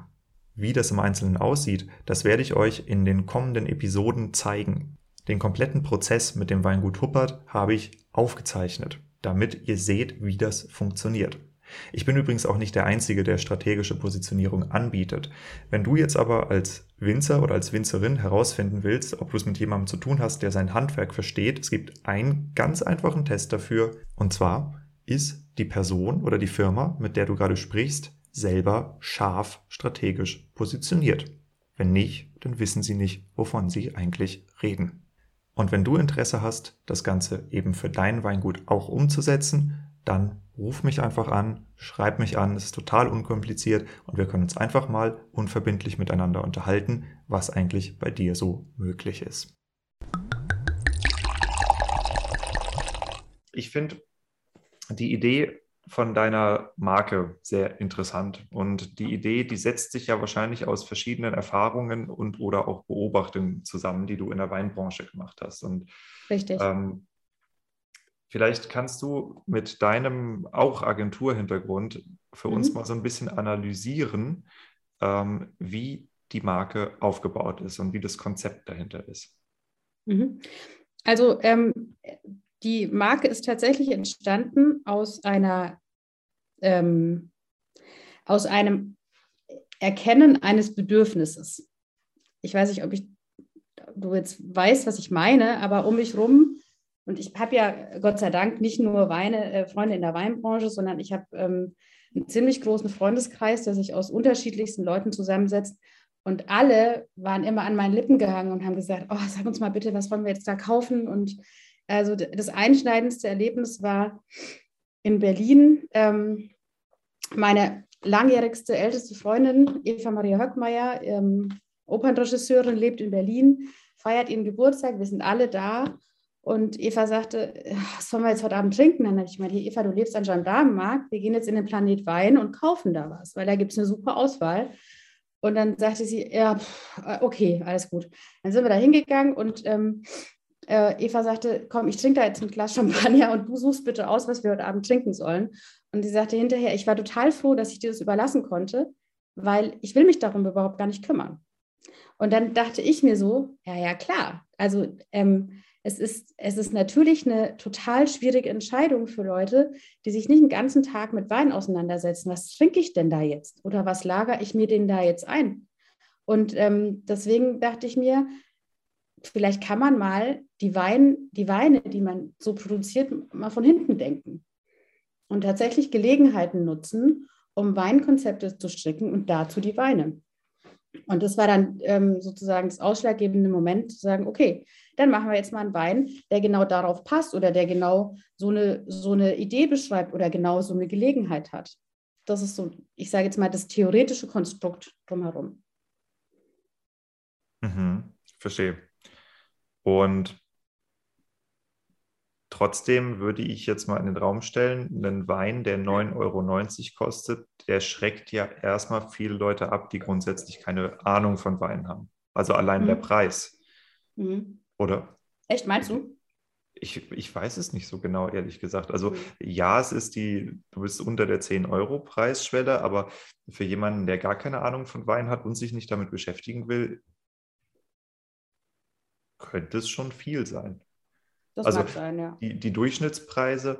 Wie das im Einzelnen aussieht, das werde ich euch in den kommenden Episoden zeigen. Den kompletten Prozess mit dem Weingut Huppert habe ich aufgezeichnet, damit ihr seht, wie das funktioniert. Ich bin übrigens auch nicht der Einzige, der strategische Positionierung anbietet. Wenn du jetzt aber als Winzer oder als Winzerin herausfinden willst, ob du es mit jemandem zu tun hast, der sein Handwerk versteht, es gibt einen ganz einfachen Test dafür. Und zwar ist die Person oder die Firma, mit der du gerade sprichst, selber scharf strategisch positioniert. Wenn nicht, dann wissen sie nicht, wovon sie eigentlich reden. Und wenn du Interesse hast, das Ganze eben für dein Weingut auch umzusetzen, dann ruf mich einfach an, schreib mich an, es ist total unkompliziert und wir können uns einfach mal unverbindlich miteinander unterhalten, was eigentlich bei dir so möglich ist. Ich finde die Idee von deiner Marke sehr interessant. Und die Idee, die setzt sich ja wahrscheinlich aus verschiedenen Erfahrungen und oder auch Beobachtungen zusammen, die du in der Weinbranche gemacht hast. Und Richtig. Ähm, vielleicht kannst du mit deinem auch Agenturhintergrund für mhm. uns mal so ein bisschen analysieren, ähm, wie die Marke aufgebaut ist und wie das Konzept dahinter ist. Mhm. Also ähm, die Marke ist tatsächlich entstanden aus einer ähm, aus einem Erkennen eines Bedürfnisses. Ich weiß nicht, ob ich du jetzt weißt, was ich meine, aber um mich rum und ich habe ja Gott sei Dank nicht nur Weine, äh, Freunde in der Weinbranche, sondern ich habe ähm, einen ziemlich großen Freundeskreis, der sich aus unterschiedlichsten Leuten zusammensetzt. Und alle waren immer an meinen Lippen gehangen und haben gesagt, oh, sag uns mal bitte, was wollen wir jetzt da kaufen? Und also das einschneidendste Erlebnis war in Berlin. Ähm, meine langjährigste, älteste Freundin, Eva Maria Höckmeier, ähm, Opernregisseurin, lebt in Berlin, feiert ihren Geburtstag. Wir sind alle da. Und Eva sagte, was sollen wir jetzt heute Abend trinken? Dann habe ich mal, Eva, du lebst an Gendarmenmarkt, wir gehen jetzt in den Planet Wein und kaufen da was, weil da gibt es eine super Auswahl. Und dann sagte sie, ja, okay, alles gut. Dann sind wir da hingegangen und ähm, äh, Eva sagte, komm, ich trinke da jetzt ein Glas Champagner und du suchst bitte aus, was wir heute Abend trinken sollen. Und sie sagte hinterher, ich war total froh, dass ich dir das überlassen konnte, weil ich will mich darum überhaupt gar nicht kümmern. Und dann dachte ich mir so, ja, ja, klar. Also ähm, es, ist, es ist natürlich eine total schwierige Entscheidung für Leute, die sich nicht den ganzen Tag mit Wein auseinandersetzen. Was trinke ich denn da jetzt? Oder was lagere ich mir denn da jetzt ein? Und ähm, deswegen dachte ich mir, vielleicht kann man mal die, Wein, die Weine, die man so produziert, mal von hinten denken und tatsächlich Gelegenheiten nutzen, um Weinkonzepte zu stricken und dazu die Weine. Und das war dann ähm, sozusagen das ausschlaggebende Moment zu sagen, okay, dann machen wir jetzt mal einen Wein, der genau darauf passt oder der genau so eine, so eine Idee beschreibt oder genau so eine Gelegenheit hat. Das ist so, ich sage jetzt mal, das theoretische Konstrukt drumherum. Mhm, verstehe. Und trotzdem würde ich jetzt mal in den Raum stellen, einen Wein, der 9,90 Euro kostet, der schreckt ja erstmal viele Leute ab, die grundsätzlich keine Ahnung von Wein haben. Also allein mhm. der Preis. Mhm. Oder? Echt, meinst du? Ich, ich weiß es nicht so genau, ehrlich gesagt. Also ja, es ist die, du bist unter der 10-Euro-Preisschwelle, aber für jemanden, der gar keine Ahnung von Wein hat und sich nicht damit beschäftigen will, könnte es schon viel sein. Das also mag sein, ja. Die, die Durchschnittspreise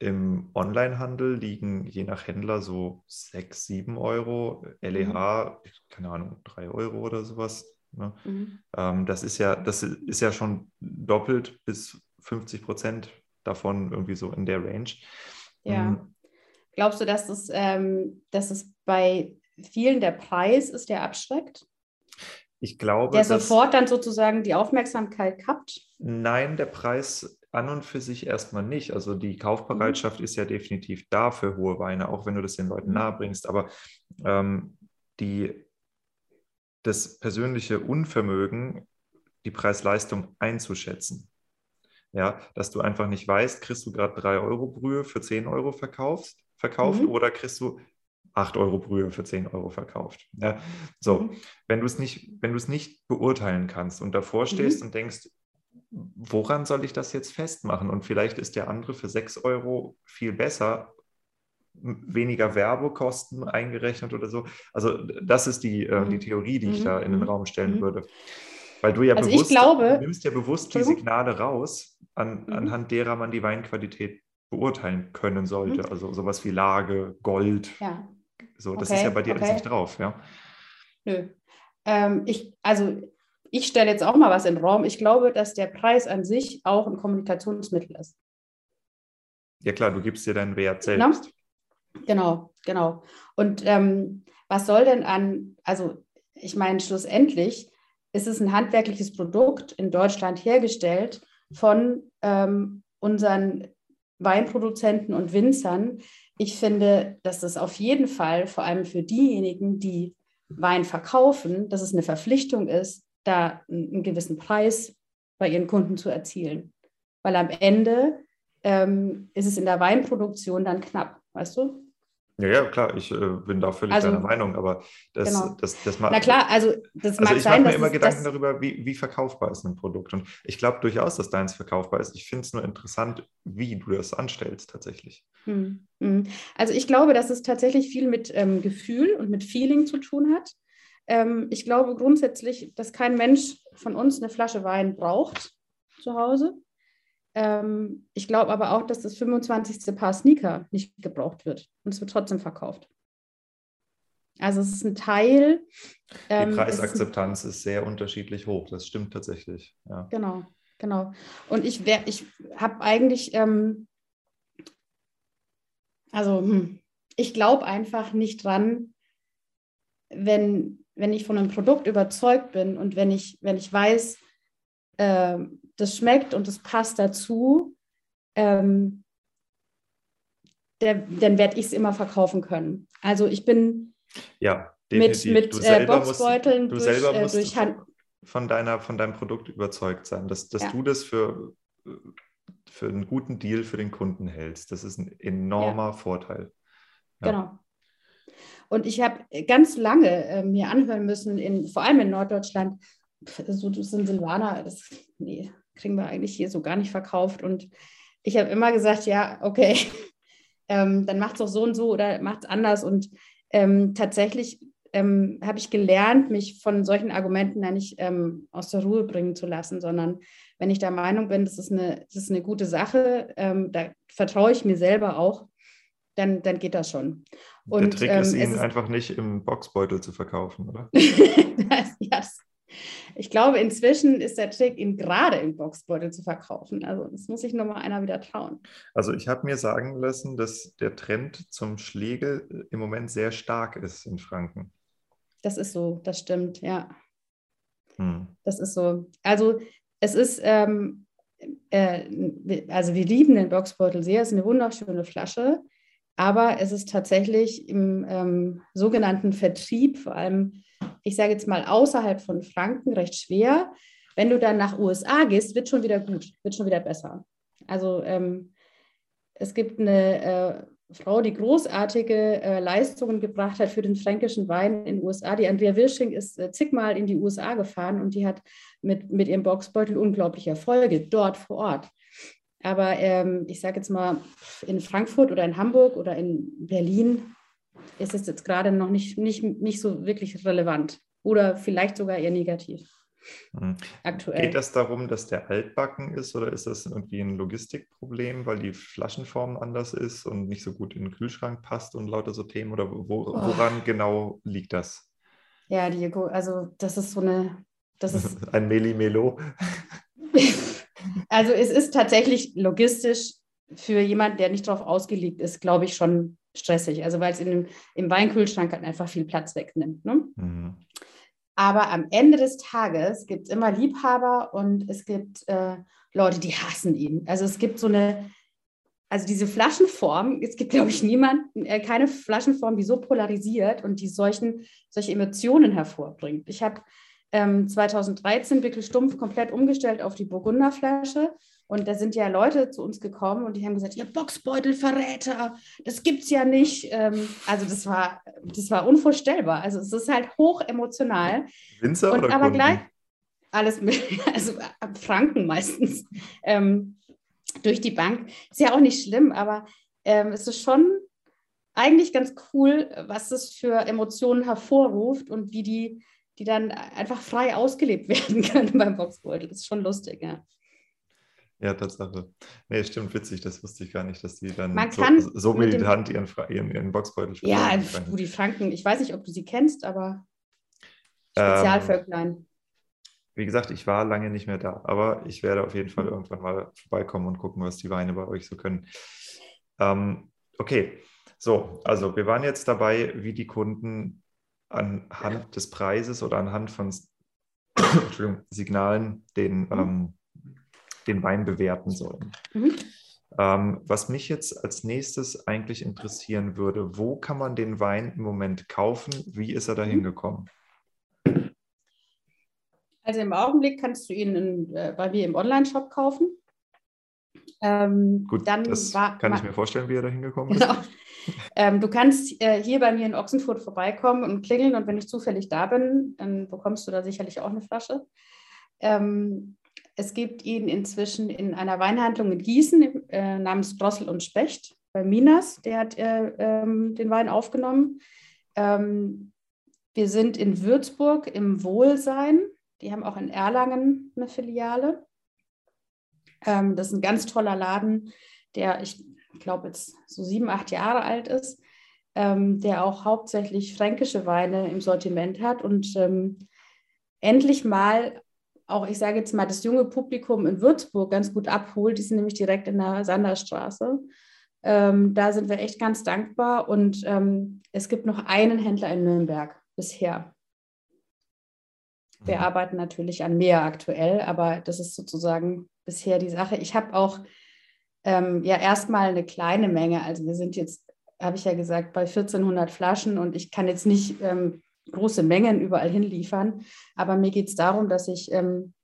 im Onlinehandel liegen je nach Händler so 6, 7 Euro. LEH, mhm. keine Ahnung, 3 Euro oder sowas. Ne? Mhm. Ähm, das, ist ja, das ist ja schon doppelt bis 50 Prozent davon irgendwie so in der Range. Ja. Mhm. Glaubst du, dass es, ähm, dass es bei vielen der Preis ist, der abschreckt? Ich glaube. Der sofort dann sozusagen die Aufmerksamkeit kappt? Nein, der Preis an und für sich erstmal nicht. Also die Kaufbereitschaft mhm. ist ja definitiv da für hohe Weine, auch wenn du das den Leuten mhm. nahebringst. Aber ähm, die, das persönliche Unvermögen, die Preis-Leistung einzuschätzen. Ja, dass du einfach nicht weißt, kriegst du gerade 3 Euro Brühe für 10 Euro verkaufst, verkauft mhm. oder kriegst du 8 Euro Brühe für 10 Euro verkauft. Ja, so, mhm. wenn du es nicht, wenn du es nicht beurteilen kannst und davor stehst mhm. und denkst, woran soll ich das jetzt festmachen? Und vielleicht ist der andere für 6 Euro viel besser, weniger Werbekosten eingerechnet oder so. Also das ist die, äh, die mhm. Theorie, die ich mhm. da in den mhm. Raum stellen würde. Weil du ja also bewusst, glaube, du nimmst ja bewusst die Signale raus, an, anhand derer man die Weinqualität beurteilen können sollte. Also sowas wie Lage, Gold, ja. So, das okay, ist ja bei dir okay. alles nicht drauf, ja? Nö. Ähm, ich, also ich stelle jetzt auch mal was in den Raum. Ich glaube, dass der Preis an sich auch ein Kommunikationsmittel ist. Ja klar, du gibst dir deinen Wert selbst. Genau, genau. Und ähm, was soll denn an, also ich meine, schlussendlich ist es ein handwerkliches Produkt in Deutschland hergestellt von ähm, unseren Weinproduzenten und Winzern, ich finde, dass das auf jeden Fall, vor allem für diejenigen, die Wein verkaufen, dass es eine Verpflichtung ist, da einen gewissen Preis bei ihren Kunden zu erzielen. Weil am Ende ähm, ist es in der Weinproduktion dann knapp, weißt du? Ja, ja, klar, ich äh, bin da völlig also, deiner Meinung, aber das, genau. das, das, macht. Na klar, also das also mag ich sein. Ich mache mir immer Gedanken darüber, wie, wie verkaufbar ist ein Produkt. Und ich glaube durchaus, dass deins verkaufbar ist. Ich finde es nur interessant, wie du das anstellst tatsächlich. Hm, hm. Also ich glaube, dass es tatsächlich viel mit ähm, Gefühl und mit Feeling zu tun hat. Ähm, ich glaube grundsätzlich, dass kein Mensch von uns eine Flasche Wein braucht zu Hause. Ähm, ich glaube aber auch, dass das 25. Paar Sneaker nicht gebraucht wird und es wird trotzdem verkauft. Also es ist ein Teil. Ähm, Die Preisakzeptanz ist, ist, sehr unterschiedlich hoch, das stimmt tatsächlich. Ja. Genau, genau. Und ich, ich habe eigentlich, ähm, also hm, ich glaube einfach nicht dran, wenn, wenn ich von einem Produkt überzeugt bin und wenn ich, wenn ich weiß, äh, das schmeckt und das passt dazu, ähm, der, dann werde ich es immer verkaufen können. Also ich bin ja, mit, mit äh, Boxbeuteln musst, du durch, selber äh, musst durch Hand von, deiner, von deinem Produkt überzeugt sein, dass, dass ja. du das für, für einen guten Deal für den Kunden hältst. Das ist ein enormer ja. Vorteil. Ja. Genau. Und ich habe ganz lange äh, mir anhören müssen, in, vor allem in Norddeutschland, so das sind Silvaner, das nee, kriegen wir eigentlich hier so gar nicht verkauft. Und ich habe immer gesagt, ja, okay, ähm, dann macht es doch so und so oder macht es anders. Und ähm, tatsächlich ähm, habe ich gelernt, mich von solchen Argumenten da nicht ähm, aus der Ruhe bringen zu lassen, sondern wenn ich der Meinung bin, das ist eine, das ist eine gute Sache, ähm, da vertraue ich mir selber auch, dann, dann geht das schon. Und, der Trick ist, ihn ist einfach nicht im Boxbeutel zu verkaufen, oder? das, ja, das ich glaube, inzwischen ist der Trick, ihn gerade im Boxbeutel zu verkaufen. Also das muss sich nochmal einer wieder trauen. Also ich habe mir sagen lassen, dass der Trend zum Schlegel im Moment sehr stark ist in Franken. Das ist so, das stimmt, ja. Hm. Das ist so. Also es ist, ähm, äh, also wir lieben den Boxbeutel sehr, es ist eine wunderschöne Flasche. Aber es ist tatsächlich im ähm, sogenannten Vertrieb, vor allem ich sage jetzt mal außerhalb von Franken, recht schwer. Wenn du dann nach USA gehst, wird schon wieder gut, wird schon wieder besser. Also ähm, es gibt eine äh, Frau, die großartige äh, Leistungen gebracht hat für den fränkischen Wein in den USA. Die Andrea Wirsching ist äh, zigmal in die USA gefahren und die hat mit, mit ihrem Boxbeutel unglaubliche Erfolge dort vor Ort. Aber ähm, ich sage jetzt mal, in Frankfurt oder in Hamburg oder in Berlin ist es jetzt gerade noch nicht, nicht, nicht so wirklich relevant oder vielleicht sogar eher negativ. Mhm. Aktuell. Geht das darum, dass der altbacken ist oder ist das irgendwie ein Logistikproblem, weil die Flaschenform anders ist und nicht so gut in den Kühlschrank passt und lauter so Themen oder wo, woran oh. genau liegt das? Ja, Diego, also das ist so eine. Das ist ein Meli-Melo. also es ist tatsächlich logistisch für jemanden, der nicht darauf ausgelegt ist, glaube ich, schon stressig. Also weil es in im Weinkühlschrank halt einfach viel Platz wegnimmt. Ne? Mhm. Aber am Ende des Tages gibt es immer Liebhaber und es gibt äh, Leute, die hassen ihn. Also es gibt so eine, also diese Flaschenform, es gibt, glaube ich, niemanden, äh, keine Flaschenform, die so polarisiert und die solchen, solche Emotionen hervorbringt. Ich habe ähm, 2013 wirklich stumpf komplett umgestellt auf die Burgunderflasche und da sind ja Leute zu uns gekommen und die haben gesagt, ja, Boxbeutelverräter, das gibt's ja nicht. Ähm, also das war, das war unvorstellbar. Also es ist halt hoch emotional. Winzer und, oder aber Kunden? gleich alles mit, also Franken meistens ähm, durch die Bank. Ist ja auch nicht schlimm, aber ähm, es ist schon eigentlich ganz cool, was es für Emotionen hervorruft und wie die, die dann einfach frei ausgelebt werden können beim Boxbeutel. Das ist schon lustig, ja. Ja, Tatsache. Nee, stimmt, witzig, das wusste ich gar nicht, dass die dann so, so militant ihren, ihren, ihren Boxbeutel Ja, du die Franken, ich weiß nicht, ob du sie kennst, aber Spezialvölklein. Ähm, wie gesagt, ich war lange nicht mehr da, aber ich werde auf jeden Fall irgendwann mal vorbeikommen und gucken, was die Weine bei euch so können. Ähm, okay, so, also wir waren jetzt dabei, wie die Kunden anhand des Preises oder anhand von Signalen den mhm. ähm, den Wein bewerten sollen. Mhm. Ähm, was mich jetzt als nächstes eigentlich interessieren würde, wo kann man den Wein im Moment kaufen? Wie ist er dahin mhm. gekommen? Also im Augenblick kannst du ihn in, äh, bei mir im Online-Shop kaufen. Ähm, Gut, dann das war, kann ich mir vorstellen, wie er da hingekommen genau. ist. Ähm, du kannst äh, hier bei mir in Ochsenfurt vorbeikommen und klingeln und wenn ich zufällig da bin, dann bekommst du da sicherlich auch eine Flasche. Ähm, es gibt ihn inzwischen in einer Weinhandlung in Gießen äh, namens Drossel und Specht bei Minas. Der hat äh, ähm, den Wein aufgenommen. Ähm, wir sind in Würzburg im Wohlsein. Die haben auch in Erlangen eine Filiale. Ähm, das ist ein ganz toller Laden, der, ich glaube, jetzt so sieben, acht Jahre alt ist, ähm, der auch hauptsächlich fränkische Weine im Sortiment hat und ähm, endlich mal auch, ich sage jetzt mal, das junge Publikum in Würzburg ganz gut abholt. Die sind nämlich direkt in der Sanderstraße. Ähm, da sind wir echt ganz dankbar und ähm, es gibt noch einen Händler in Nürnberg bisher. Wir mhm. arbeiten natürlich an mehr aktuell, aber das ist sozusagen bisher die Sache. Ich habe auch ähm, ja erstmal eine kleine Menge. Also wir sind jetzt, habe ich ja gesagt, bei 1400 Flaschen und ich kann jetzt nicht ähm, große Mengen überall hinliefern. Aber mir geht es darum, dass ich ähm,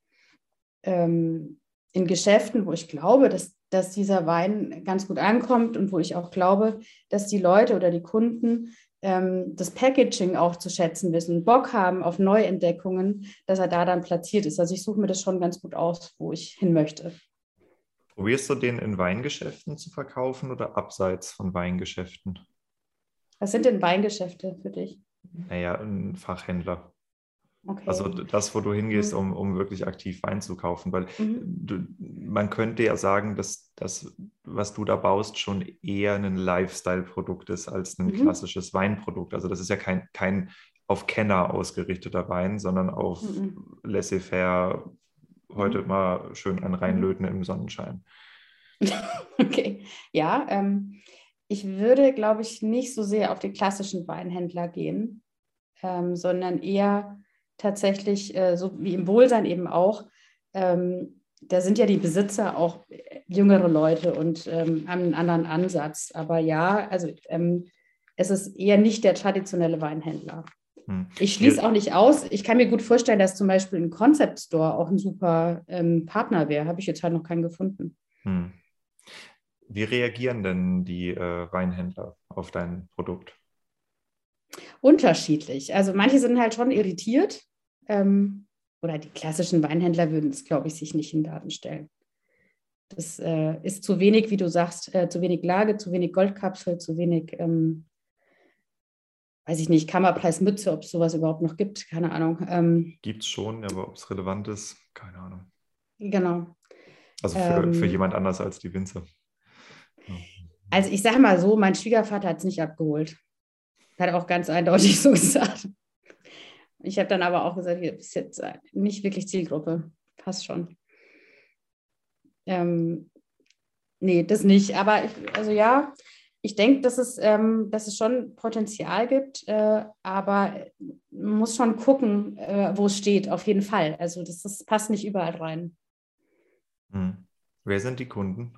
ähm, in Geschäften, wo ich glaube, dass, dass dieser Wein ganz gut ankommt und wo ich auch glaube, dass die Leute oder die Kunden ähm, das Packaging auch zu schätzen wissen, Bock haben auf Neuentdeckungen, dass er da dann platziert ist. Also ich suche mir das schon ganz gut aus, wo ich hin möchte. Probierst du den in Weingeschäften zu verkaufen oder abseits von Weingeschäften? Was sind denn Weingeschäfte für dich? Naja, ein Fachhändler. Okay. Also das, wo du hingehst, mhm. um, um wirklich aktiv Wein zu kaufen. Weil mhm. du, man könnte ja sagen, dass das, was du da baust, schon eher ein Lifestyle-Produkt ist als ein mhm. klassisches Weinprodukt. Also das ist ja kein, kein auf Kenner ausgerichteter Wein, sondern auf mhm. laissez-faire, heute mhm. mal schön ein reinlöten im Sonnenschein. okay, ja. Ähm, ich würde, glaube ich, nicht so sehr auf den klassischen Weinhändler gehen, ähm, sondern eher tatsächlich, äh, so wie im Wohlsein eben auch, ähm, da sind ja die Besitzer auch jüngere Leute und ähm, haben einen anderen Ansatz. Aber ja, also ähm, es ist eher nicht der traditionelle Weinhändler. Hm. Ich schließe auch nicht aus. Ich kann mir gut vorstellen, dass zum Beispiel ein Concept Store auch ein super ähm, Partner wäre. Habe ich jetzt halt noch keinen gefunden. Hm. Wie reagieren denn die äh, Weinhändler auf dein Produkt? Unterschiedlich. Also manche sind halt schon irritiert. Ähm, oder die klassischen Weinhändler würden es, glaube ich, sich nicht in Daten stellen. Das äh, ist zu wenig, wie du sagst, äh, zu wenig Lage, zu wenig Goldkapsel, zu wenig, ähm, weiß ich nicht, Kammerpreismütze, ob es sowas überhaupt noch gibt, keine Ahnung. Ähm, gibt es schon, aber ob es relevant ist, keine Ahnung. Genau. Also für, ähm, für jemand anders als die Winzer. Also ich sage mal so, mein Schwiegervater hat es nicht abgeholt. Hat auch ganz eindeutig so gesagt. Ich habe dann aber auch gesagt, ihr bist jetzt nicht wirklich Zielgruppe. Passt schon. Ähm, nee, das nicht. Aber ich, also ja, ich denke, dass, es, ähm, dass es schon Potenzial gibt, äh, aber man muss schon gucken, äh, wo es steht, auf jeden Fall. Also das, das passt nicht überall rein. Hm. Wer sind die Kunden?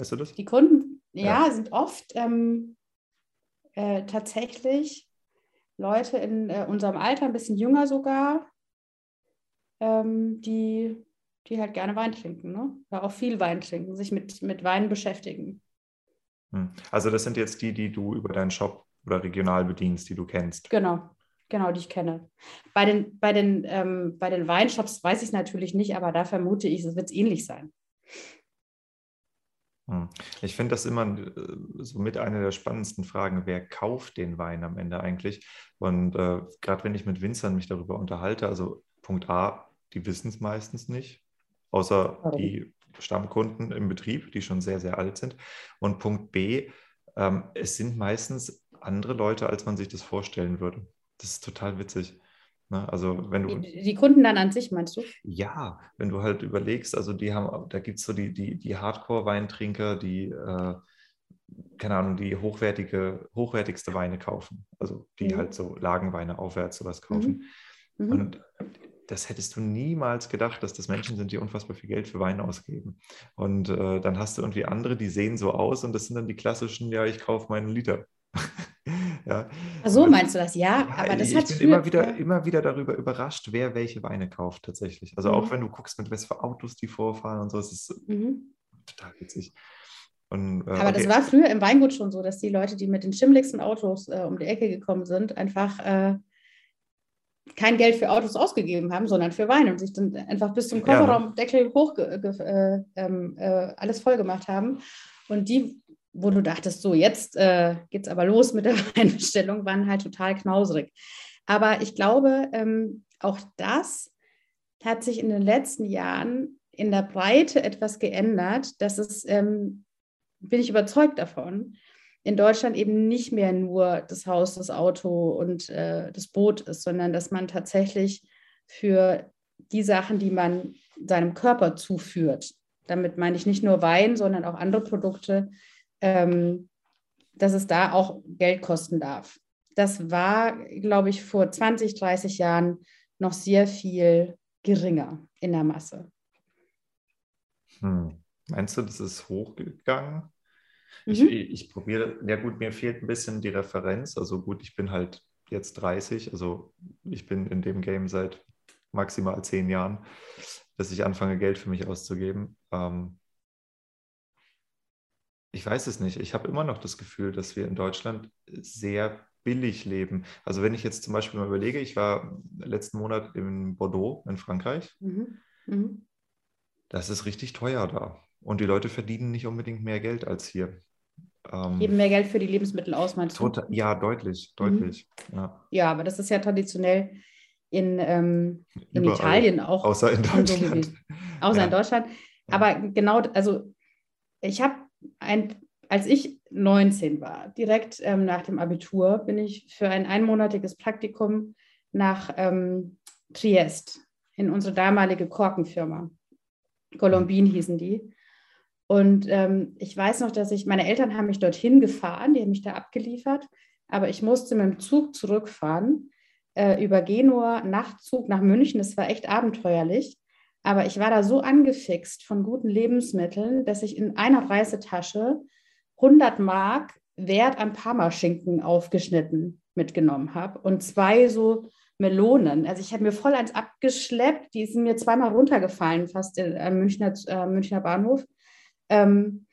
Weißt du das? Die Kunden, ja, ja. sind oft ähm, äh, tatsächlich Leute in äh, unserem Alter, ein bisschen jünger sogar, ähm, die, die halt gerne Wein trinken, ne? Ja, auch viel Wein trinken, sich mit, mit Wein beschäftigen. Hm. Also das sind jetzt die, die du über deinen Shop oder regional bedienst, die du kennst. Genau, genau, die ich kenne. Bei den, bei den, ähm, bei den Weinshops weiß ich es natürlich nicht, aber da vermute ich, es wird ähnlich sein. Hm. Ich finde das immer äh, so mit einer der spannendsten Fragen, wer kauft den Wein am Ende eigentlich? Und äh, gerade wenn ich mit Winzern mich darüber unterhalte, also Punkt A, die wissen es meistens nicht, außer Warum? die Stammkunden im Betrieb, die schon sehr, sehr alt sind. Und Punkt B, ähm, es sind meistens andere Leute, als man sich das vorstellen würde. Das ist total witzig. Ne? Also wenn du. Die, die, Kunden dann an sich, meinst du? Ja, wenn du halt überlegst, also die haben, da gibt es so die, die, die Hardcore-Weintrinker, die, äh, keine Ahnung, die hochwertige, hochwertigste Weine kaufen. Also die mhm. halt so Lagenweine aufwärts sowas kaufen. Mhm. Mhm. Und das hättest du niemals gedacht, dass das Menschen sind, die unfassbar viel Geld für Wein ausgeben. Und äh, dann hast du irgendwie andere, die sehen so aus und das sind dann die klassischen, ja, ich kaufe meinen Liter. Ja. So meinst du das, ja. ja aber das ich hat bin immer wieder, ja. immer wieder darüber überrascht, wer welche Weine kauft tatsächlich. Also mhm. auch wenn du guckst, mit was für Autos die vorfahren und so, es ist mhm. total witzig. Und, äh, Aber okay. das war früher im Weingut schon so, dass die Leute, die mit den schimmligsten Autos äh, um die Ecke gekommen sind, einfach äh, kein Geld für Autos ausgegeben haben, sondern für Wein und sich dann einfach bis zum Kofferraumdeckel ja. hoch äh, ähm, äh, alles voll gemacht haben. Und die, wo du dachtest, so jetzt äh, geht es aber los mit der Weinbestellung, waren halt total knausrig. Aber ich glaube, ähm, auch das hat sich in den letzten Jahren in der Breite etwas geändert, dass es, ähm, bin ich überzeugt davon, in Deutschland eben nicht mehr nur das Haus, das Auto und äh, das Boot ist, sondern dass man tatsächlich für die Sachen, die man seinem Körper zuführt, damit meine ich nicht nur Wein, sondern auch andere Produkte, ähm, dass es da auch Geld kosten darf. Das war, glaube ich, vor 20, 30 Jahren noch sehr viel geringer in der Masse. Hm. Meinst du, das ist hochgegangen? Mhm. Ich, ich probiere, ja gut, mir fehlt ein bisschen die Referenz. Also gut, ich bin halt jetzt 30, also ich bin in dem Game seit maximal zehn Jahren, dass ich anfange, Geld für mich auszugeben. Ähm, ich weiß es nicht. Ich habe immer noch das Gefühl, dass wir in Deutschland sehr billig leben. Also wenn ich jetzt zum Beispiel mal überlege, ich war letzten Monat in Bordeaux in Frankreich. Mhm. Mhm. Das ist richtig teuer da. Und die Leute verdienen nicht unbedingt mehr Geld als hier. Ähm, Geben mehr Geld für die Lebensmittel aus, meinst du? Total, ja, deutlich, mhm. deutlich. Mhm. Ja. ja, aber das ist ja traditionell in, ähm, in Italien auch. Außer in Deutschland. So außer ja. in Deutschland. Aber genau, also ich habe ein, als ich 19 war, direkt ähm, nach dem Abitur, bin ich für ein einmonatiges Praktikum nach ähm, Triest in unsere damalige Korkenfirma. Colombin hießen die. Und ähm, ich weiß noch, dass ich, meine Eltern haben mich dorthin gefahren, die haben mich da abgeliefert, aber ich musste mit dem Zug zurückfahren äh, über Genua, Nachtzug nach München. Das war echt abenteuerlich. Aber ich war da so angefixt von guten Lebensmitteln, dass ich in einer Reisetasche 100 Mark Wert an Parmaschinken aufgeschnitten mitgenommen habe und zwei so Melonen. Also ich habe mir voll eins abgeschleppt, die sind mir zweimal runtergefallen, fast am Münchner, äh, Münchner Bahnhof. Ähm,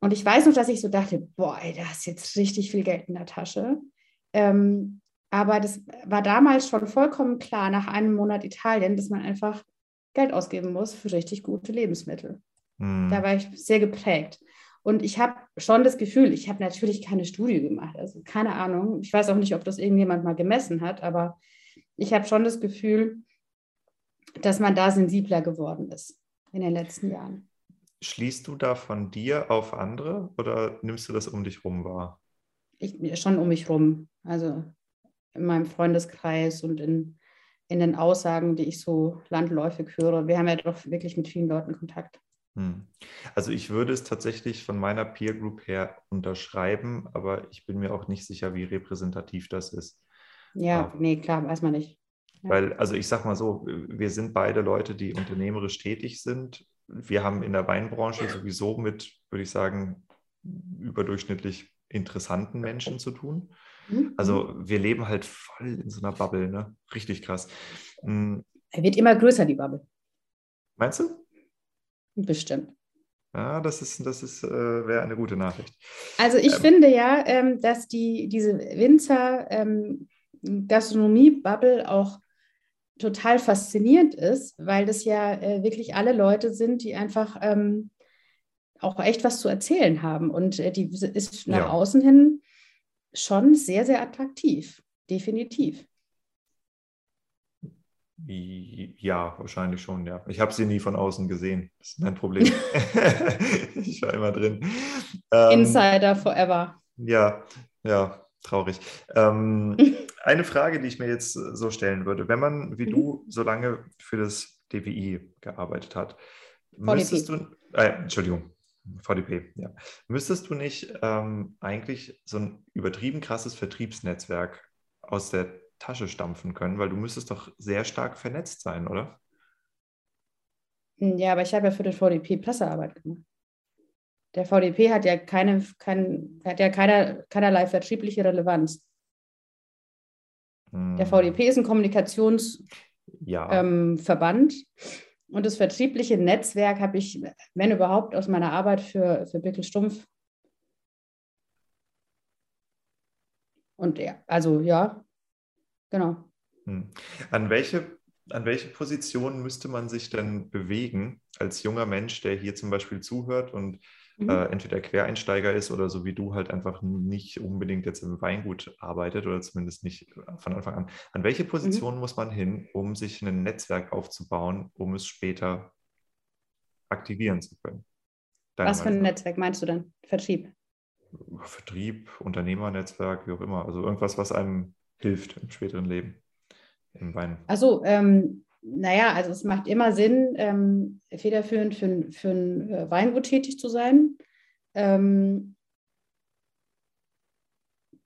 und ich weiß noch, dass ich so dachte, boah, da ist jetzt richtig viel Geld in der Tasche. Ähm, aber das war damals schon vollkommen klar, nach einem Monat Italien, dass man einfach Geld ausgeben muss für richtig gute Lebensmittel. Mhm. Da war ich sehr geprägt. Und ich habe schon das Gefühl, ich habe natürlich keine Studie gemacht, also keine Ahnung. Ich weiß auch nicht, ob das irgendjemand mal gemessen hat, aber ich habe schon das Gefühl, dass man da sensibler geworden ist in den letzten Jahren. Schließt du da von dir auf andere oder nimmst du das um dich rum wahr? Ich, schon um mich rum. Also in meinem Freundeskreis und in, in den Aussagen, die ich so landläufig höre. Wir haben ja doch wirklich mit vielen Leuten Kontakt. Hm. Also ich würde es tatsächlich von meiner Peer Group her unterschreiben, aber ich bin mir auch nicht sicher, wie repräsentativ das ist. Ja, ähm, nee, klar, weiß man nicht. Ja. Weil, also ich sag mal so, wir sind beide Leute, die unternehmerisch tätig sind wir haben in der Weinbranche sowieso mit, würde ich sagen, überdurchschnittlich interessanten Menschen zu tun. Mhm. Also wir leben halt voll in so einer Bubble, ne? Richtig krass. Mhm. Er wird immer größer, die Bubble. Meinst du? Bestimmt. Ja, das ist, das ist, äh, wäre eine gute Nachricht. Also ich ähm, finde ja, ähm, dass die, diese Winzer ähm, auch total faszinierend ist, weil das ja äh, wirklich alle Leute sind, die einfach ähm, auch echt was zu erzählen haben. Und äh, die ist nach ja. außen hin schon sehr, sehr attraktiv. Definitiv. Ja, wahrscheinlich schon, ja. Ich habe sie nie von außen gesehen. Das ist mein Problem. ich war immer drin. Ähm, Insider forever. Ja, ja, traurig. Ähm, eine Frage, die ich mir jetzt äh, so stellen würde, wenn man wie mhm. du so lange für das DWI gearbeitet hat, VDP. müsstest du, äh, Entschuldigung, VDP, ja, müsstest du nicht ähm, eigentlich so ein übertrieben krasses Vertriebsnetzwerk aus der Tasche stampfen können, weil du müsstest doch sehr stark vernetzt sein, oder? Ja, aber ich habe ja für den VDP Pressearbeit gemacht. Der VDP hat ja keine, kein, hat ja keiner, keinerlei vertriebliche Relevanz. Der VDP ist ein Kommunikationsverband. Ja. Ähm, Und das vertriebliche Netzwerk habe ich, wenn überhaupt, aus meiner Arbeit für, für Bickel Stumpf. Und ja, also ja, genau. Hm. An welche, an welche Position müsste man sich denn bewegen als junger Mensch, der hier zum Beispiel zuhört und mhm. äh, entweder Quereinsteiger ist oder so wie du halt einfach nicht unbedingt jetzt im Weingut arbeitet oder zumindest nicht von Anfang an. An welche mhm. Position mhm. muss man hin, um sich ein Netzwerk aufzubauen, um es später aktivieren zu können? Deine Was für ein Netzwerk meinst du denn? Vertrieb? Vertrieb, Unternehmernetzwerk, wie auch immer. Also irgendwas, was einem hilft im späteren Leben, im Wein. Achso, ähm, naja, also es macht immer Sinn, ähm, federführend für, für ein äh, Weingut tätig zu sein. Ähm,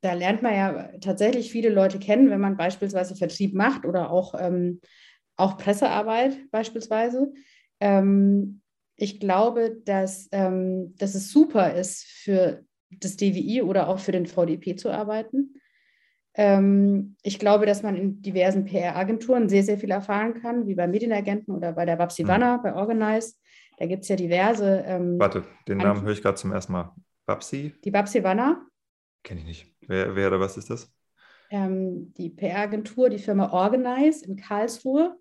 da lernt man ja tatsächlich viele Leute kennen, wenn man beispielsweise Vertrieb macht oder auch, ähm, auch Pressearbeit beispielsweise. Ähm, ich glaube, dass, ähm, dass es super ist, für das DWI oder auch für den VDP zu arbeiten ich glaube, dass man in diversen PR-Agenturen sehr, sehr viel erfahren kann, wie bei Medienagenten oder bei der Babsi mhm. Bei Organize. Da gibt es ja diverse. Ähm, Warte, den Namen höre ich gerade zum ersten Mal. Babsi? Die Babsi Wanner. Kenne ich nicht. Wer, wer oder was ist das? Ähm, die PR-Agentur, die Firma Organize in Karlsruhe.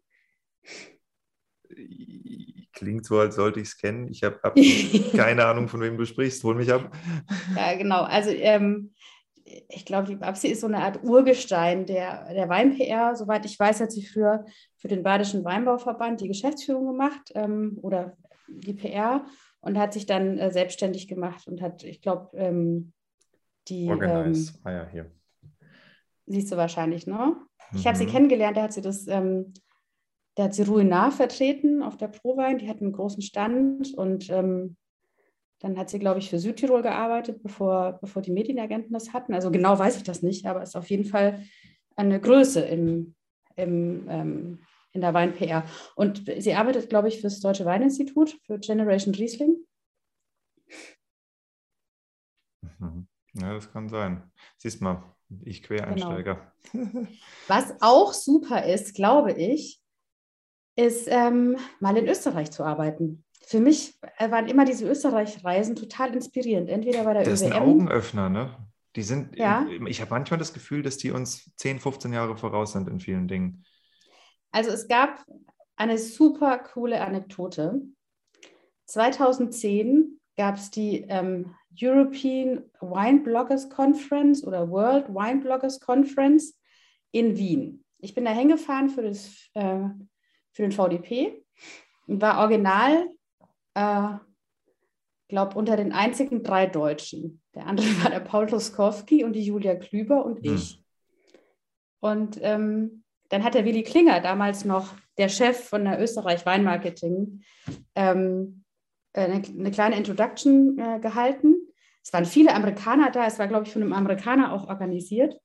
Klingt so, als sollte ich es kennen. Ich habe keine Ahnung, von wem du sprichst. Hol mich ab. Ja, genau. Also ähm, ich glaube, die Babsi ist so eine Art Urgestein der, der Wein-PR. Soweit ich weiß, hat sie früher für den Badischen Weinbauverband die Geschäftsführung gemacht ähm, oder die PR und hat sich dann äh, selbstständig gemacht und hat, ich glaube, ähm, die. Organize, ähm, ah ja, hier. Siehst du wahrscheinlich, ne? Ich mhm. habe sie kennengelernt, da hat sie das, ähm, da hat sie Ruinar vertreten auf der Prowein, die hat einen großen Stand und ähm, dann hat sie, glaube ich, für Südtirol gearbeitet, bevor, bevor die Medienagenten das hatten. Also genau weiß ich das nicht, aber es ist auf jeden Fall eine Größe im, im, ähm, in der Wein-PR. Und sie arbeitet, glaube ich, für das Deutsche Weininstitut, für Generation Riesling. Mhm. Ja, das kann sein. Siehst mal, ich Quereinsteiger. Genau. Was auch super ist, glaube ich, ist ähm, mal in Österreich zu arbeiten für mich waren immer diese Österreich-Reisen total inspirierend. Entweder bei der das ÖWM. Das sind Augenöffner, ne? Die sind, ja. ich habe manchmal das Gefühl, dass die uns 10, 15 Jahre voraus sind in vielen Dingen. Also es gab eine super coole Anekdote. 2010 gab es die ähm, European Wine Bloggers Conference oder World Wine Bloggers Conference in Wien. Ich bin da hingefahren für, das, äh, für den VDP und war original äh, glaube, unter den einzigen drei Deutschen. Der andere war der Paul Toskowski und die Julia Klüber und hm. ich. Und ähm, dann hat der Willi Klinger, damals noch der Chef von der Österreich Weinmarketing, ähm, äh, eine, eine, kleine Introduction äh, gehalten. Es waren viele Amerikaner da, es war, glaube ich, von einem Amerikaner auch organisiert.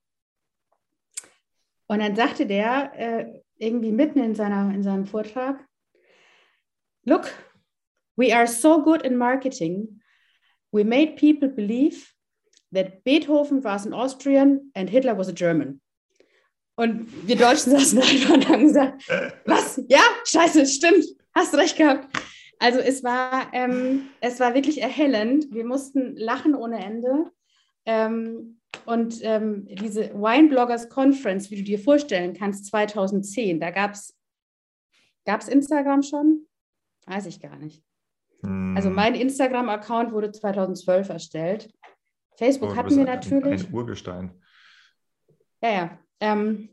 Und dann sagte der äh, irgendwie mitten in, seiner, in seinem Vortrag, Look, We are so good in marketing. We made people believe that Beethoven was an Austrian and Hitler was a German. Und wir Deutschen saßen einfach und haben gesagt, was? Ja, scheiße, stimmt, hast recht gehabt. Also es war, ähm, es war wirklich erhellend. Wir mussten lachen ohne Ende. Ähm, und ähm, diese Wine Bloggers Conference, wie du dir vorstellen kannst, 2010, da gab es Instagram schon? Weiß ich gar nicht. Also hm. mein Instagram-Account wurde 2012 erstellt. Facebook oh, hatten wir natürlich. Ein Urgestein. Ja, ja. Ähm,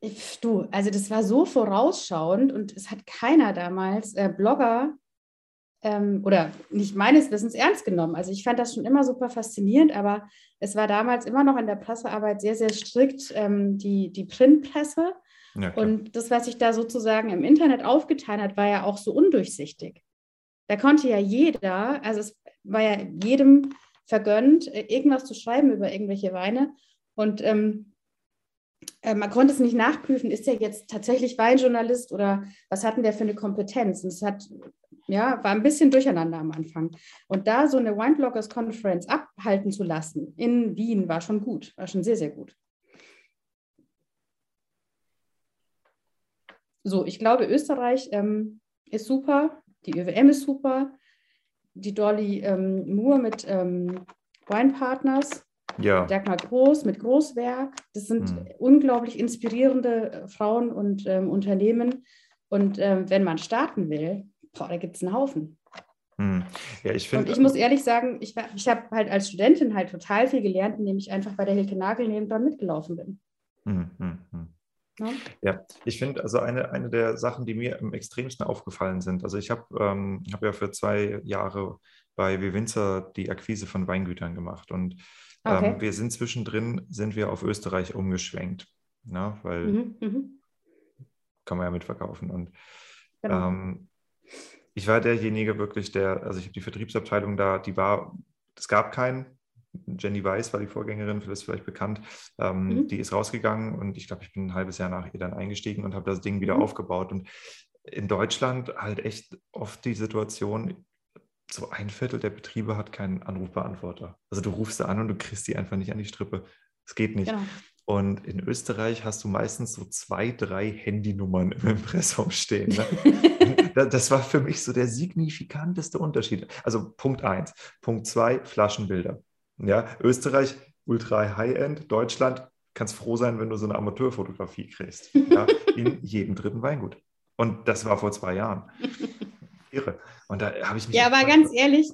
ich, du, also das war so vorausschauend und es hat keiner damals äh, Blogger ähm, oder nicht meines Wissens ernst genommen. Also ich fand das schon immer super faszinierend, aber es war damals immer noch in der Pressearbeit sehr, sehr strikt ähm, die, die Printpresse. Ja, und das, was sich da sozusagen im Internet aufgetan hat, war ja auch so undurchsichtig. Da konnte ja jeder, also es war ja jedem vergönnt, äh, irgendwas zu schreiben über irgendwelche Weine. Und ähm, äh, man konnte es nicht nachprüfen, ist er jetzt tatsächlich Weinjournalist oder was hatten der für eine Kompetenz? Und es hat, ja, war ein bisschen durcheinander am Anfang. Und da so eine Winebloggers Conference abhalten zu lassen in Wien war schon gut, war schon sehr, sehr gut. So, ich glaube, Österreich ähm, ist super, die ÖWM ist super, die Dolly ähm, Moore mit ähm, Weinpartners, Ja. Dagmar Groß mit Großwerk. Das sind Mhm. unglaublich inspirierende äh, Frauen und ähm, Unternehmen. Und ähm, wenn man starten will, boah, da gibt es einen Haufen. Hm. Ja, ich Und finde. ich muss ehrlich sagen, ich, ich habe halt als Studentin halt total viel gelernt, indem ich einfach bei der Hilke Nagel nebendran mitgelaufen bin. Hm, hm, hm. Ne? Ja, ich finde also eine, eine der Sachen, die mir am extremsten aufgefallen sind. Also ich habe ähm, hab ja für zwei Jahre bei Winzer die Akquise von Weingütern gemacht und Okay. ähm, wir sind zwischendrin, sind wir auf Österreich umgeschwenkt, ne? weil Mhm, mhm. kann man ja mitverkaufen. Und Genau. ähm, ich war derjenige wirklich, der, also ich habe die Vertriebsabteilung da, die war, es gab keinen. Jenny Weiss war die Vorgängerin, das ist vielleicht bekannt. Ähm, Mhm. Die ist rausgegangen und ich glaube, ich bin ein halbes Jahr nach ihr dann eingestiegen und habe das Ding wieder Mhm. aufgebaut. Und in Deutschland halt echt oft die Situation, so ein Viertel der Betriebe hat keinen Anrufbeantworter. Also du rufst da an und du kriegst die einfach nicht an die Strippe. Es geht nicht. genau. Und in Österreich hast du meistens so zwei, drei Handynummern im Impressum stehen. Ne? Da- Das war für mich so der signifikanteste Unterschied. Also Punkt eins. Punkt zwei, Flaschenbilder. Ja, Österreich, ultra High-End. Deutschland, kannst froh sein, wenn du so eine Amateurfotografie kriegst. Ja, in jedem dritten Weingut. Und das war vor zwei Jahren. Irre. Und da habe ich mich. Ja, aber ganz ehrlich,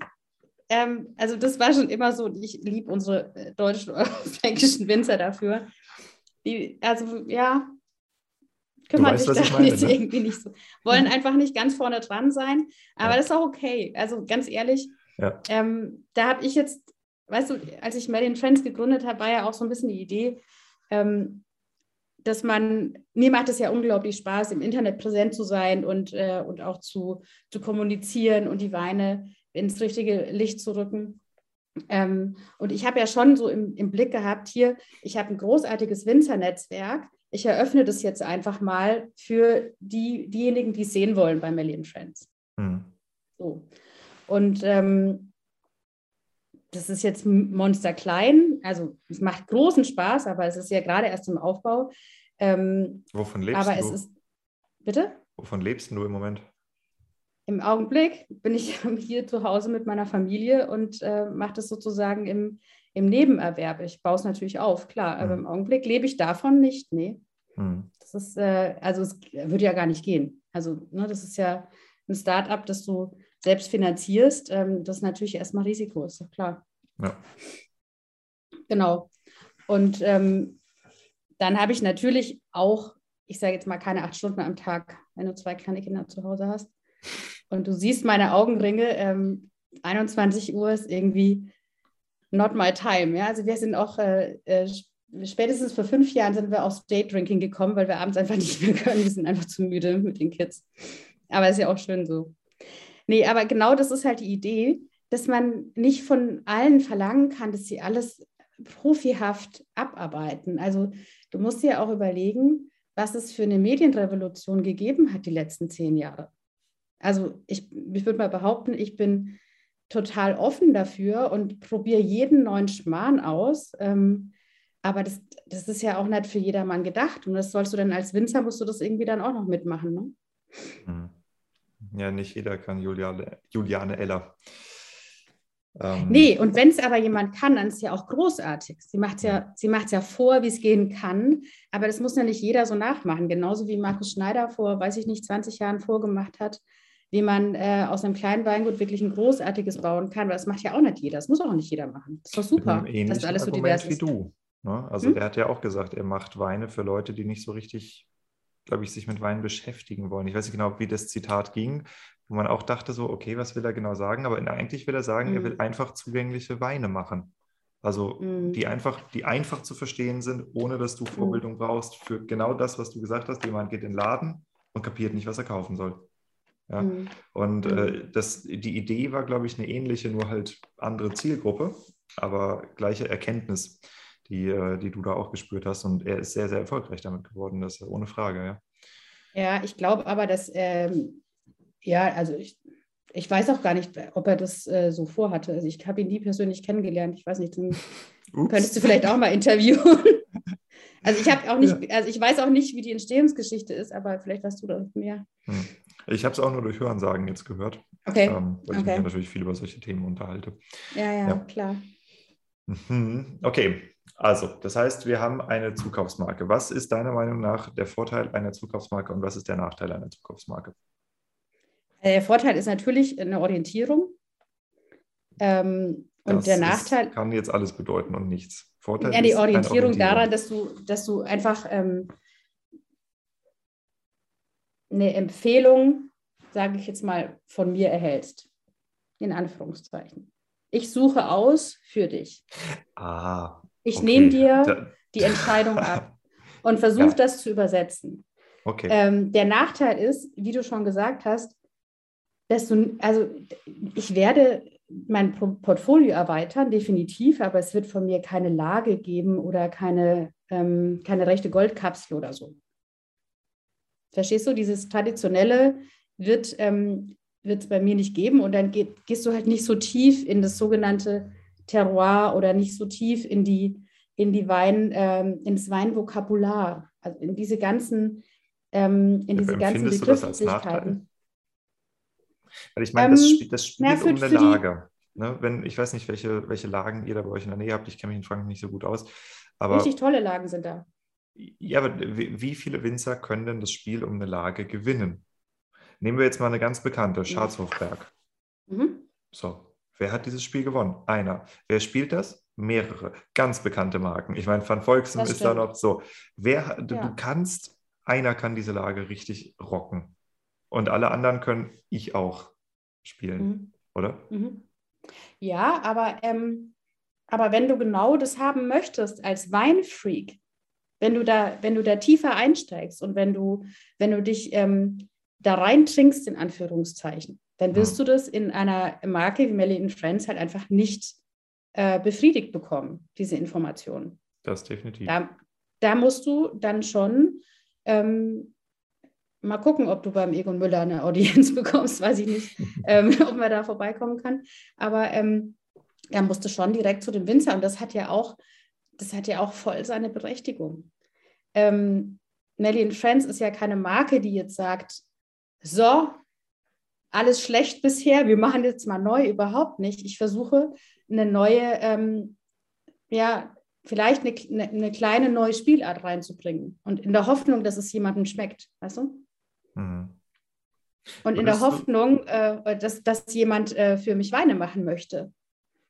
ähm, also das war schon immer so, ich liebe unsere äh, deutschen fränkischen Winzer dafür. Die, also ja, kümmern sich da meine, jetzt ne? irgendwie nicht so. Wollen einfach nicht ganz vorne dran sein, aber Ja. das ist auch okay. Also ganz ehrlich, Ja. ähm, da habe ich jetzt, weißt du, als ich Made in Friends gegründet habe, war ja auch so ein bisschen die Idee, ähm, dass man, mir macht es ja unglaublich Spaß, im Internet präsent zu sein und, äh, und auch zu, zu kommunizieren und die Weine ins richtige Licht zu rücken. Ähm, und ich habe ja schon so im, im Blick gehabt, hier, ich habe ein großartiges Winzernetzwerk. Ich eröffne das jetzt einfach mal für die, diejenigen, die es sehen wollen bei Melly Friends. Hm. So. Und ähm, das ist jetzt Monster klein, also es macht großen Spaß, aber es ist ja gerade erst im Aufbau. Ähm, Wovon lebst aber du? es ist, bitte? Wovon lebst du im Moment? Im Augenblick bin ich hier zu Hause mit meiner Familie und äh, mache das sozusagen im, im Nebenerwerb. Ich baue es natürlich auf, klar, aber Mhm. im Augenblick lebe ich davon nicht. Nee, Hm. das ist, äh, also es würde ja gar nicht gehen. Also, ne, das ist ja ein Start-up, das du selbst finanzierst. Ähm, das ist natürlich erstmal Risiko, ist doch klar. Ja. Genau. Und ähm, dann habe ich natürlich auch, ich sage jetzt mal, keine acht Stunden am Tag, wenn du zwei kleine Kinder zu Hause hast. Und du siehst meine Augenringe, ähm, 21 Uhr ist irgendwie not my time. Ja? Also wir sind auch, äh, äh, spätestens vor fünf Jahren sind wir aufs Daydrinking gekommen, weil wir abends einfach nicht mehr können. Wir sind einfach zu müde mit den Kids. Aber ist ja auch schön so. Nee, aber genau das ist halt die Idee, dass man nicht von allen verlangen kann, dass sie alles profihaft abarbeiten. Also du musst dir auch überlegen, was es für eine Medienrevolution gegeben hat die letzten zehn Jahre. Also ich, ich würde mal behaupten, ich bin total offen dafür und probiere jeden neuen Schmarrn aus. Ähm, aber das, das ist ja auch nicht für jedermann gedacht. Und das sollst du dann als Winzer, musst du das irgendwie dann auch noch mitmachen. Ne? Hm. Ja, nicht jeder kann Juliane, Juliane Eller. Ähm, Nee, und wenn es aber jemand kann, dann ist es ja auch großartig. Sie macht ja, sie macht's ja vor, wie es gehen kann, aber das muss ja nicht jeder so nachmachen. Genauso wie Markus Schneider vor, weiß ich nicht, 20 Jahren vorgemacht hat, wie man äh, aus einem kleinen Weingut wirklich ein großartiges bauen kann. Weil das macht ja auch nicht jeder. Das muss auch nicht jeder machen. Das ist doch super, dass alles so divers wie ist. du. Ne? Also Hm? der hat ja auch gesagt, er macht Weine für Leute, die nicht so richtig, glaube ich, sich mit Wein beschäftigen wollen. Ich weiß nicht genau, wie das Zitat ging, wo man auch dachte so, okay, was will er genau sagen? Aber eigentlich will er sagen, er Mhm. will einfach zugängliche Weine machen. Also Mhm. die einfach, die einfach zu verstehen sind, ohne dass du Vorbildung brauchst für genau das, was du gesagt hast. Jemand geht in den Laden und kapiert nicht, was er kaufen soll. Ja? Mhm. Und Mhm. äh, das, die Idee war, glaube ich, eine ähnliche, nur halt andere Zielgruppe, aber gleiche Erkenntnis, die, äh, die du da auch gespürt hast. Und er ist sehr, sehr erfolgreich damit geworden, das ist ohne Frage, ja. Ja, ich glaube aber, dass, ähm, ja, also ich, ich weiß auch gar nicht, ob er das äh, so vorhatte. Also ich habe ihn nie persönlich kennengelernt. Ich weiß nicht, Ups. könntest du vielleicht auch mal interviewen. Also ich habe auch nicht, ja. also ich weiß auch nicht, wie die Entstehungsgeschichte ist, aber vielleicht weißt du da mehr. Hm. Ich habe es auch nur durch Hörensagen jetzt gehört. Okay. Ähm, weil okay. ich mich natürlich viel über solche Themen unterhalte. Ja, ja, ja. klar. Mhm. Okay, also das heißt, wir haben eine Zukaufsmarke. Was ist deiner Meinung nach der Vorteil einer Zukaufsmarke und was ist der Nachteil einer Zukaufsmarke? Der Vorteil ist natürlich eine Orientierung. Ähm, und das der Nachteil. Ist, kann jetzt alles bedeuten und nichts. Vorteil ja, die Orientierung, Orientierung, daran, dass du, dass du einfach ähm, eine Empfehlung, sage ich jetzt mal, von mir erhältst. In Anführungszeichen. Ich suche aus für dich. Ah. Ich okay. nehme dir die Entscheidung ab und versuche ja. das zu übersetzen. Okay. Ähm, der Nachteil ist, wie du schon gesagt hast, dass du, also ich werde mein Portfolio erweitern, definitiv, aber es wird von mir keine Lage geben oder keine, ähm, keine rechte Goldkapsel oder so. Verstehst du? Dieses Traditionelle wird ähm, es bei mir nicht geben und dann geht, gehst du halt nicht so tief in das sogenannte Terroir oder nicht so tief in die, in die Wein, ähm, ins Weinvokabular, also in diese ganzen, ähm, in diese ganzen Begrifflichkeiten. Weil ich meine, das, ähm, das spielt na, für, um eine Lage. Ne? Wenn, ich weiß nicht, welche, welche Lagen ihr da bei euch in der Nähe habt. Ich kenne mich in Frankreich nicht so gut aus. Aber, richtig tolle Lagen sind da. Ja, aber wie viele Winzer können denn das Spiel um eine Lage gewinnen? Nehmen wir jetzt mal eine ganz bekannte, Schatzhofberg. Mhm. So, wer hat dieses Spiel gewonnen? Einer. Wer spielt das? Mehrere. Ganz bekannte Marken. Ich meine, Van Volksen ist da noch so. Wer, du, ja. du kannst, einer kann diese Lage richtig rocken. Und alle anderen können ich auch spielen, mhm. oder? Mhm. Ja, aber, ähm, aber wenn du genau das haben möchtest als Weinfreak, wenn du da, wenn du da tiefer einsteigst und wenn du, wenn du dich ähm, da reintrinkst, in Anführungszeichen, dann wirst du das in einer Marke wie Melly Friends halt einfach nicht äh, befriedigt bekommen, diese Informationen. Das definitiv. Da, da musst du dann schon ähm, mal gucken, ob du beim Egon Müller eine Audienz bekommst, weiß ich nicht, ähm, ob man da vorbeikommen kann. Aber ähm, er musste schon direkt zu dem Winzer und das hat ja auch, das hat ja auch voll seine Berechtigung. Ähm, Nelly Friends ist ja keine Marke, die jetzt sagt, so, alles schlecht bisher, wir machen jetzt mal neu, überhaupt nicht. Ich versuche eine neue, ähm, ja, vielleicht eine, eine, kleine neue Spielart reinzubringen und in der Hoffnung, dass es jemandem schmeckt, weißt du? Mhm. Und in der Hoffnung, äh, dass, dass jemand äh, für mich Weine machen möchte.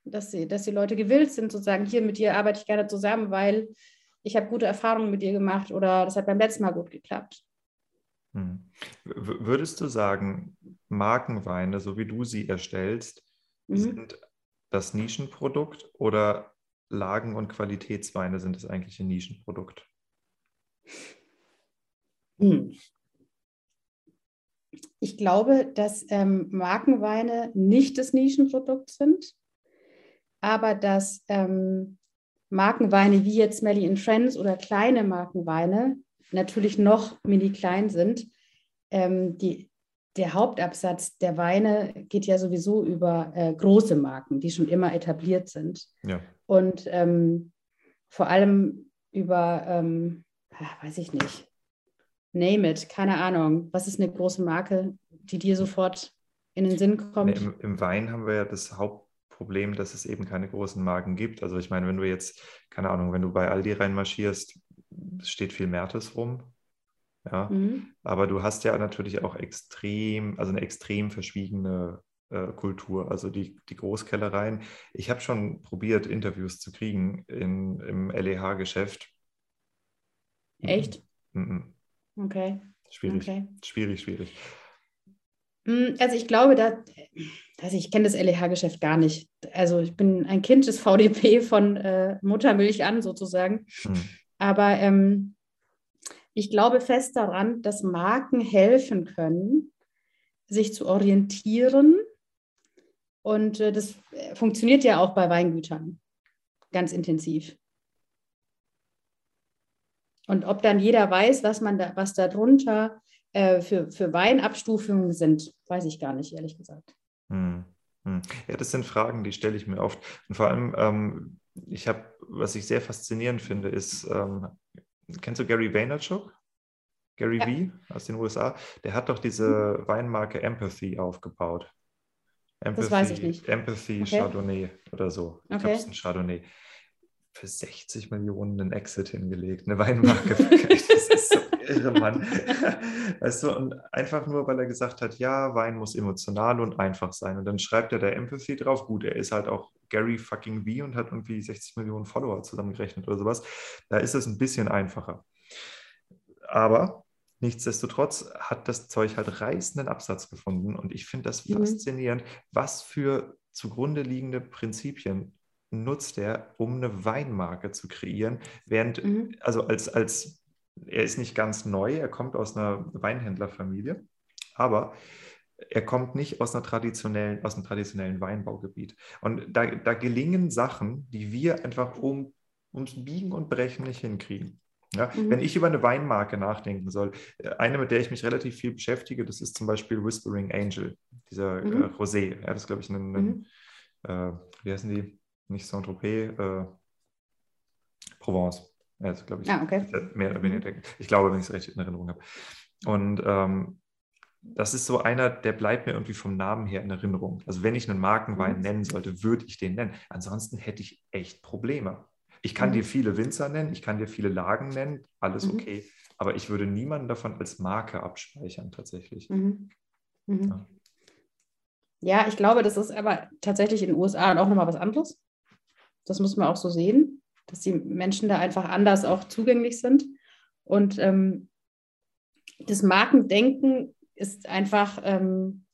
Dass, sie, dass die Leute gewillt sind, zu sagen, hier mit dir arbeite ich gerne zusammen, weil ich habe gute Erfahrungen mit dir gemacht oder das hat beim letzten Mal gut geklappt. Hm. Würdest du sagen, Markenweine, so wie du sie erstellst, mhm. sind das Nischenprodukt oder Lagen- und Qualitätsweine sind das eigentliche Nischenprodukt? Hm. Ich glaube, dass ähm, Markenweine nicht das Nischenprodukt sind, aber dass ähm, Markenweine wie jetzt Melly in Friends oder kleine Markenweine natürlich noch mini klein sind. Ähm, die, der Hauptabsatz der Weine geht ja sowieso über äh, große Marken, die schon immer etabliert sind. Ja. Und ähm, vor allem über, ähm, weiß ich nicht, name it, keine Ahnung. Was ist eine große Marke, die dir sofort in den Sinn kommt? Im, Im, Wein haben wir ja das Hauptproblem, dass es eben keine großen Marken gibt. Also ich meine, wenn du jetzt, keine Ahnung, wenn du bei Aldi reinmarschierst, steht viel Mertes rum. Ja, mhm. aber du hast ja natürlich auch extrem, also eine extrem verschwiegene äh, Kultur, also die, die Großkellereien. Ich habe schon probiert, Interviews zu kriegen in, im LEH-Geschäft. Echt? Mhm. Okay. Schwierig, okay. schwierig, schwierig. Mm, also ich glaube, da, also ich kenne das LEH-Geschäft gar nicht. Also ich bin ein Kind des VDP von äh, Muttermilch an sozusagen. Hm. Aber ähm, ich glaube fest daran, dass Marken helfen können, sich zu orientieren. Und äh, das äh, funktioniert ja auch bei Weingütern ganz intensiv. Und ob dann jeder weiß, was man da, was darunter äh, für, für Weinabstufungen sind, weiß ich gar nicht, ehrlich gesagt. Hm, hm. Ja, das sind Fragen, die stelle ich mir oft. Und vor allem, ähm, ich habe, was ich sehr faszinierend finde, ist, ähm, kennst du Gary Vaynerchuk? Gary ja. V aus den USA, der hat doch diese mhm. Weinmarke Empathy aufgebaut. Empathy, das weiß ich nicht. Empathy okay. Chardonnay oder so. Ich okay. glaube, es ist ein Chardonnay. Für 60 Millionen einen Exit hingelegt, eine Weinmarke. das ist so irre, Mann. Weißt du, und einfach nur, weil er gesagt hat, ja, Wein muss emotional und einfach sein. Und dann schreibt er da Empathy drauf. Gut, er ist halt auch Gary fucking V und hat irgendwie 60 Millionen Follower zusammengerechnet oder sowas. Da ist es ein bisschen einfacher. Aber Nichtsdestotrotz hat das Zeug halt reißenden Absatz gefunden und ich finde das mhm. faszinierend, was für zugrunde liegende Prinzipien nutzt er, um eine Weinmarke zu kreieren, während, mhm. also als, als, er ist nicht ganz neu, er kommt aus einer Weinhändlerfamilie, aber er kommt nicht aus, einer traditionellen, aus einem traditionellen Weinbaugebiet. Und da, da gelingen Sachen, die wir einfach um, ums Biegen und Brechen nicht hinkriegen. Ja, mhm. Wenn ich über eine Weinmarke nachdenken soll, äh, eine, mit der ich mich relativ viel beschäftige, das ist zum Beispiel Whispering Angel, dieser äh, mhm. äh, Rosé. Ja, das ist, glaube ich, ein, mhm. äh, wie heißen die? Nicht Saint-Tropez, äh, Provence. Ja, das glaube ich. Ah, okay. Mehr oder weniger. Ich glaube, wenn ich es recht in Erinnerung habe. Und ähm, das ist so einer, der bleibt mir irgendwie vom Namen her in Erinnerung. Also wenn ich einen Markenwein mhm. nennen sollte, würde ich den nennen. Ansonsten hätte ich echt Probleme. Ich kann mhm. dir viele Winzer nennen, ich kann dir viele Lagen nennen, alles mhm. okay. Aber ich würde niemanden davon als Marke abspeichern, tatsächlich. Mhm. mhm. Ja. ja. ich glaube, das ist aber tatsächlich in den USA auch nochmal was anderes. Das muss man auch so sehen, dass die Menschen da einfach anders auch zugänglich sind. Und ähm, das Markendenken ist einfach ähm,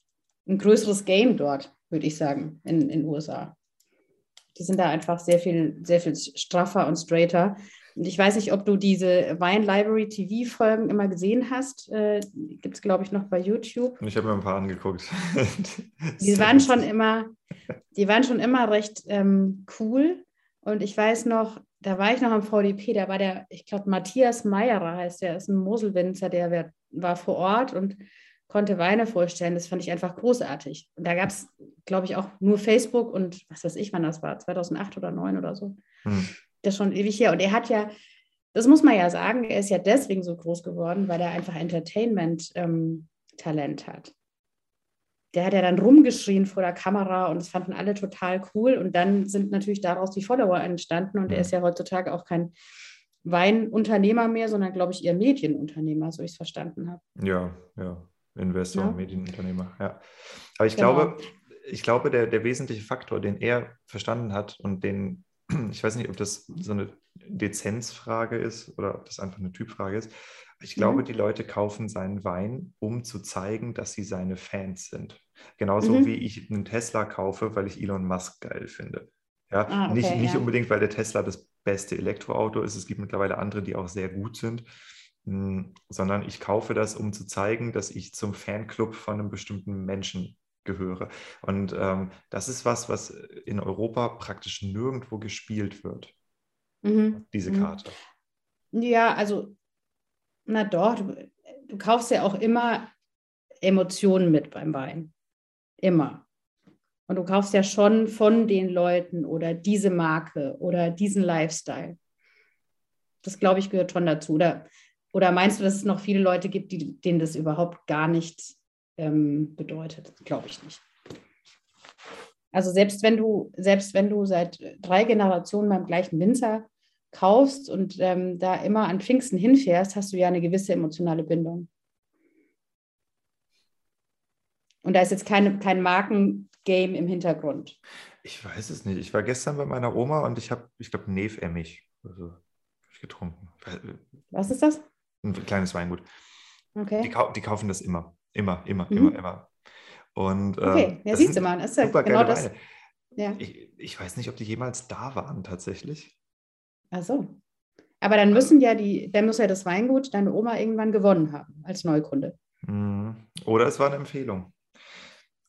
ein größeres Game dort, würde ich sagen, in den USA. Die sind da einfach sehr viel, sehr viel straffer und straighter. Und ich weiß nicht, ob du diese Wine Library TV-Folgen immer gesehen hast. Äh, Gibt es, glaube ich, noch bei YouTube. Ich habe mir ein paar angeguckt. die waren schon immer, die waren schon immer recht ähm, cool. Und ich weiß noch, da war ich noch am VDP, da war der, ich glaube, Matthias Meyerer heißt der, ist ein Moselwinzer, der war vor Ort und konnte Weine vorstellen. Das fand ich einfach großartig. Und da gab es, glaube ich, auch nur Facebook und was weiß ich, wann das war, 2008 oder 2009 oder so. Hm. Das ist schon ewig her. Und er hat ja, das muss man ja sagen, er ist ja deswegen so groß geworden, weil er einfach Entertainment-Talent ähm, hat. Der hat ja dann rumgeschrien vor der Kamera und das fanden alle total cool. Und dann sind natürlich daraus die Follower entstanden. Und er hm. ist ja heutzutage auch kein Weinunternehmer mehr, sondern, glaube ich, eher Medienunternehmer, so ich es verstanden habe. Ja, ja. Investor, ja. Medienunternehmer, ja. Aber ich genau. glaube, ich glaube, der, der wesentliche Faktor, den er verstanden hat und den, ich weiß nicht, ob das so eine Dezenzfrage ist oder ob das einfach eine Typfrage ist. Ich glaube, mhm. die Leute kaufen seinen Wein, um zu zeigen, dass sie seine Fans sind. Genauso mhm. wie ich einen Tesla kaufe, weil ich Elon Musk geil finde. Ja, ah, okay, nicht, nicht ja. unbedingt, weil der Tesla das beste Elektroauto ist. Es gibt mittlerweile andere, die auch sehr gut sind. Hm, sondern ich kaufe das, um zu zeigen, dass ich zum Fanclub von einem bestimmten Menschen gehöre. Und ähm, das ist was, was in Europa praktisch nirgendwo gespielt wird. Mhm. Diese mhm. Karte. Ja, also, na doch, du, du kaufst ja auch immer Emotionen mit beim Wein. Immer. Und du kaufst ja schon von den Leuten oder diese Marke oder diesen Lifestyle. Das, glaube ich, gehört schon dazu. Oder oder meinst du, dass es noch viele Leute gibt, die, denen das überhaupt gar nicht ähm, bedeutet? Glaube ich nicht. Also selbst wenn du, selbst wenn du seit drei Generationen beim gleichen Winzer kaufst und ähm, da immer an Pfingsten hinfährst, hast du ja eine gewisse emotionale Bindung. Und da ist jetzt keine, kein Markengame im Hintergrund. Ich weiß es nicht. Ich war gestern bei meiner Oma und ich habe, ich glaube, Neve Emmich also, getrunken. Was ist das? Ein kleines Weingut. Okay. Die, kau die kaufen das immer, immer, immer, mhm. immer, immer. Und, ähm, okay, ja, siehst du mal, das ist ja genau das. Ja. Ich, ich weiß nicht, ob die jemals da waren tatsächlich. Ach so. Aber dann müssen ja die, dann muss ja das Weingut deine Oma irgendwann gewonnen haben als Neukunde. Mhm. Oder es war eine Empfehlung.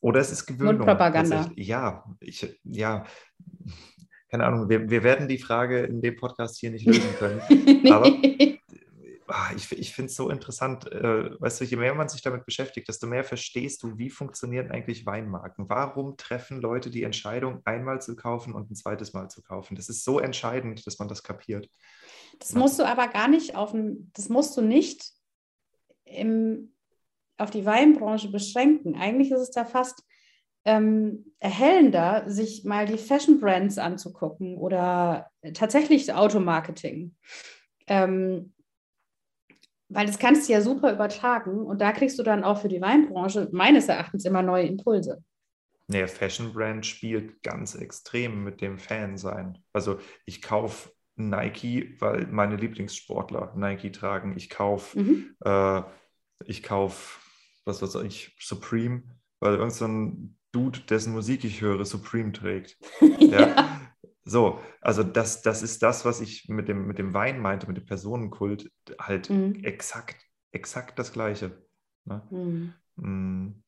Oder es ist Gewöhnung. Und Propaganda. Ja, ich, ja, keine Ahnung, wir, wir werden die Frage in dem Podcast hier nicht lösen können. nee. Aber ich, ich finde es so interessant, äh, weißt du, je mehr man sich damit beschäftigt, desto mehr verstehst du, wie funktionieren eigentlich Weinmarken. Warum treffen Leute die Entscheidung, einmal zu kaufen und ein zweites Mal zu kaufen? Das ist so entscheidend, dass man das kapiert. Das musst du aber gar nicht auf ein, das musst du nicht im, auf die Weinbranche beschränken. Eigentlich ist es da fast ähm, erhellender, sich mal die Fashion Brands anzugucken oder tatsächlich Automarketing. Ähm, weil das kannst du ja super übertragen und da kriegst du dann auch für die Weinbranche meines Erachtens immer neue Impulse. Nee, Fashion Brand spielt ganz extrem mit dem Fansein. Also ich kaufe Nike, weil meine Lieblingssportler Nike tragen. Ich kaufe, mhm. äh, ich kaufe, was weiß ich, Supreme, weil irgendein so Dude, dessen Musik ich höre, Supreme trägt. ja. ja. So, also das, das ist das, was ich mit dem, mit dem Wein meinte, mit dem Personenkult, halt mhm. exakt, exakt das Gleiche. Ne? Mhm. Mm.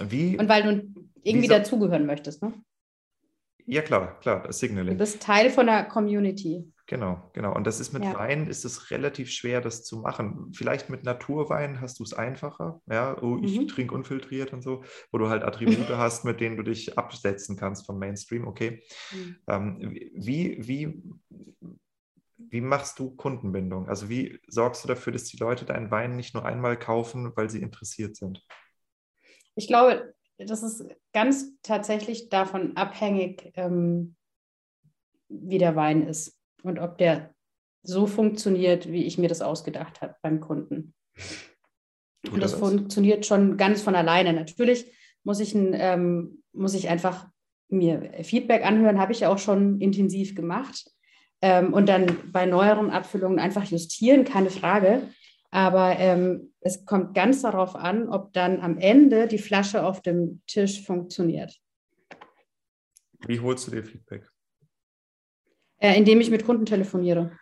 Wie, Und weil du irgendwie dazugehören möchtest, ne? Ja, klar, klar, das Signaling. Du bist Teil von der Community. Genau, genau. Und das ist mit ja. Wein, ist es relativ schwer, das zu machen. Vielleicht mit Naturwein hast du es einfacher. Ja, oh, ich mhm. trinke unfiltriert und so, wo du halt Attribute hast, mit denen du dich absetzen kannst vom Mainstream. Okay. Mhm. Ähm, wie, wie, wie machst du Kundenbindung? Also wie sorgst du dafür, dass die Leute deinen Wein nicht nur einmal kaufen, weil sie interessiert sind? Ich glaube, das ist ganz tatsächlich davon abhängig, ähm, wie der Wein ist und ob der so funktioniert, wie ich mir das ausgedacht habe beim Kunden. Und das, das funktioniert schon ganz von alleine. Natürlich muss ich, ein, ähm, muss ich einfach mir Feedback anhören, habe ich ja auch schon intensiv gemacht. Ähm, und dann bei neueren Abfüllungen einfach justieren, keine Frage. Aber ähm, es kommt ganz darauf an, ob dann am Ende die Flasche auf dem Tisch funktioniert. Wie holst du dir Feedback? Äh, indem ich mit Kunden telefoniere.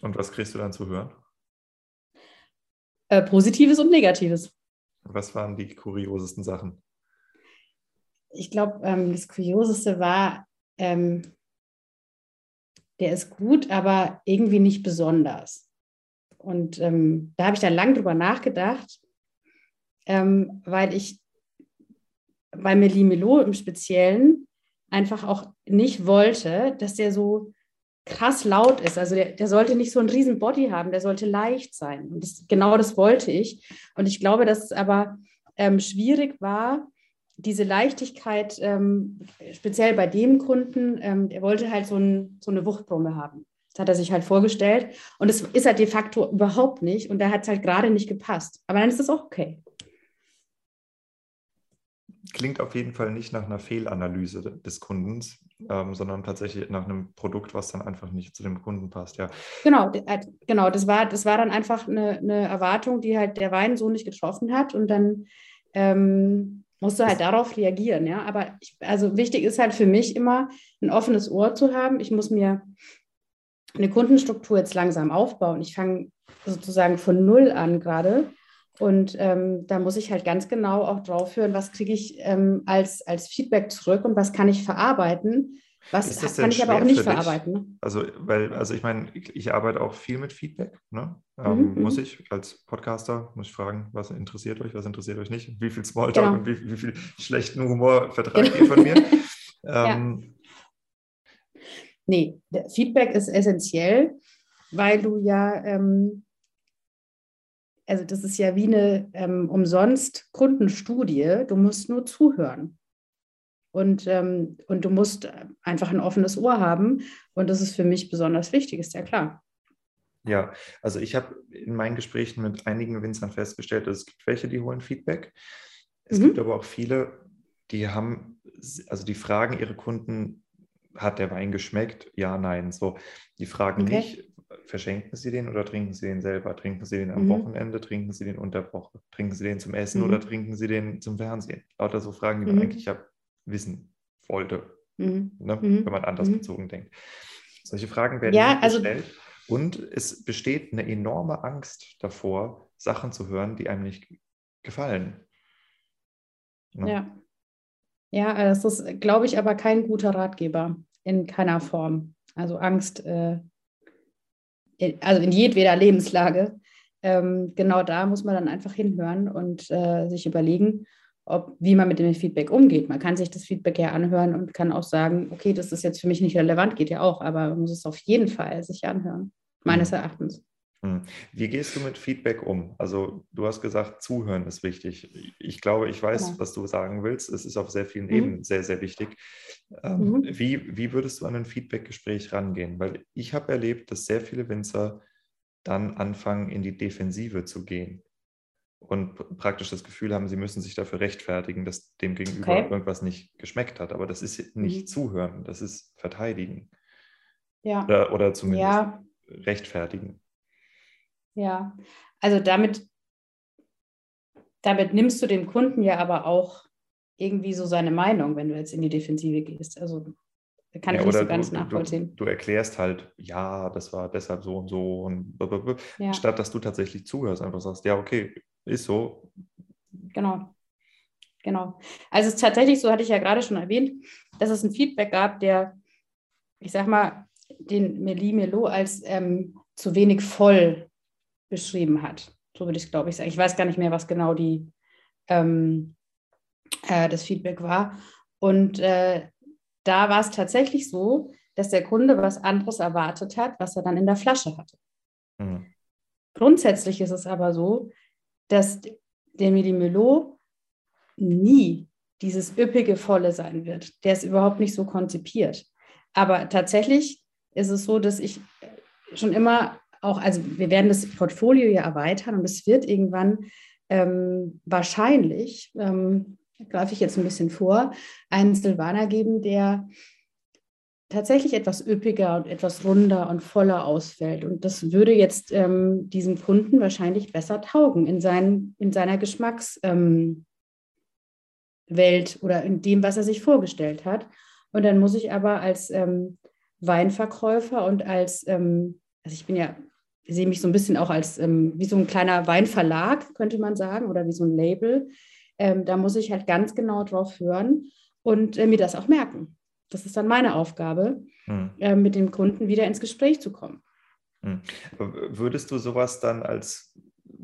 Und was kriegst du dann zu hören? Äh, Positives und Negatives. Was waren die kuriosesten Sachen? Ich glaube, ähm, das Kurioseste war, ähm, der ist gut, aber irgendwie nicht besonders. Und ähm, da habe ich dann lang drüber nachgedacht, ähm, weil ich bei Melimelo im Speziellen einfach auch nicht wollte, dass der so krass laut ist. Also der, der sollte nicht so einen riesen Body haben, der sollte leicht sein. Und das, genau das wollte ich. Und ich glaube, dass es aber ähm, schwierig war, diese Leichtigkeit, ähm, speziell bei dem Kunden, ähm, der wollte halt so, ein, so eine Wuchtbrumme haben. Das hat er sich halt vorgestellt. Und es ist halt de facto überhaupt nicht. Und da hat es halt gerade nicht gepasst. Aber dann ist es auch okay. Klingt auf jeden Fall nicht nach einer Fehlanalyse des Kundens, ähm, sondern tatsächlich nach einem Produkt, was dann einfach nicht zu dem Kunden passt, ja. Genau, äh, genau. Das war, das war dann einfach eine, eine Erwartung, die halt der Wein so nicht getroffen hat. Und dann ähm, musst du halt darauf reagieren, ja. Aber ich, also wichtig ist halt für mich immer, ein offenes Ohr zu haben. Ich muss mir eine Kundenstruktur jetzt langsam aufbauen. Ich fange sozusagen von Null an gerade. Und ähm, da muss ich halt ganz genau auch drauf hören, was kriege ich ähm, als, als Feedback zurück und was kann ich verarbeiten. Was kann ich aber auch nicht verarbeiten. Ne? Also, weil, also ich meine, ich, ich, arbeite auch viel mit Feedback. Ne? Ähm, mhm, muss mhm. ich als Podcaster, muss ich fragen, was interessiert euch, was interessiert euch nicht? Wie viel Smalltalk genau. und wie, wie, viel schlechten Humor vertragt ihr von mir? ähm, Nee, Feedback ist essentiell, weil du ja, ähm, also das ist ja wie eine ähm, umsonst Kundenstudie, du musst nur zuhören. Und, ähm, und du musst einfach ein offenes Ohr haben. Und das ist für mich besonders wichtig, ist ja klar. Ja, also ich habe in meinen Gesprächen mit einigen Winzern festgestellt, dass es gibt welche, die holen Feedback. Es mhm. gibt aber auch viele, die haben, also die fragen ihre Kunden, hat der Wein geschmeckt? Ja, nein. So, die fragen okay. nicht, verschenken Sie den oder trinken Sie den selber? Trinken Sie den am mhm. Wochenende? Trinken Sie den unter Woche? Trinken Sie den zum Essen mhm. oder trinken Sie den zum Fernsehen? Lauter so Fragen, die man mhm. eigentlich ja wissen wollte, mhm. ne? Mhm. wenn man anders mhm. bezogen denkt. Solche Fragen werden ja, also, gestellt und es besteht eine enorme Angst davor, Sachen zu hören, die einem nicht gefallen. Ne? Ja. Ja, das ist, glaube ich, aber kein guter Ratgeber in keiner Form. Also Angst, äh, also in jedweder Lebenslage. Ähm, genau da muss man dann einfach hinhören und äh, sich überlegen, ob, wie man mit dem Feedback umgeht. Man kann sich das Feedback ja anhören und kann auch sagen, okay, das ist jetzt für mich nicht relevant, geht ja auch, aber man muss es auf jeden Fall sich anhören, meines mhm. Erachtens. Hm. Wie gehst du mit Feedback um? Also du hast gesagt, zuhören ist wichtig. Ich glaube, ich weiß, genau. was du sagen willst. Es ist auf sehr vielen mhm. Ebenen sehr, sehr wichtig. Ähm, mhm. wie, wie würdest du an ein Feedbackgespräch rangehen? Weil ich habe erlebt, dass sehr viele Winzer dann anfangen, in die Defensive zu gehen und praktisch das Gefühl haben, sie müssen sich dafür rechtfertigen, dass dem Gegenüber okay. irgendwas nicht geschmeckt hat. Aber das ist nicht mhm. zuhören, das ist verteidigen. Ja. Oder, oder zumindest ja. rechtfertigen. Ja, also damit, damit nimmst du dem Kunden ja aber auch irgendwie so seine Meinung, wenn du jetzt in die Defensive gehst. Also kann ja, ich nicht so ganz du, nachvollziehen. Du, du, erklärst halt, ja, das war deshalb so und so und blablabla, ja. statt dass du tatsächlich zuhörst, einfach sagst, ja, okay, ist so. Genau. Genau. Also es ist tatsächlich, so hatte ich ja gerade schon erwähnt, dass es ein Feedback gab, der, ich sag mal, den Meli Melo als ähm, zu wenig voll beschrieben hat. So würde ich es, glaube ich, sagen. Ich weiß gar nicht mehr, was genau die, ähm, äh, das Feedback war. Und äh, da war es tatsächlich so, dass der Kunde was anderes erwartet hat, was er dann in der Flasche hatte. Mhm. Grundsätzlich ist es aber so, dass der Meli-Melo nie dieses üppige Volle sein wird. Der ist überhaupt nicht so konzipiert. Aber tatsächlich ist es so, dass ich schon immer auch, also wir werden das Portfolio ja erweitern und es wird irgendwann ähm, wahrscheinlich, ähm, greife ich jetzt ein bisschen vor, einen Silvaner geben, der tatsächlich etwas üppiger und etwas runder und voller ausfällt. Und das würde jetzt ähm, diesem Kunden wahrscheinlich besser taugen in, seinen, in seiner Geschmackswelt ähm, oder in dem, was er sich vorgestellt hat. Und dann muss ich aber als ähm, Weinverkäufer und als, ähm, also ich bin ja sehe mich so ein bisschen auch als ähm, wie so ein kleiner Weinverlag, könnte man sagen, oder wie so ein Label. Ähm, da muss ich halt ganz genau drauf hören und äh, mir das auch merken. Das ist dann meine Aufgabe, hm. äh, mit dem Kunden wieder ins Gespräch zu kommen. Hm. Würdest du sowas dann als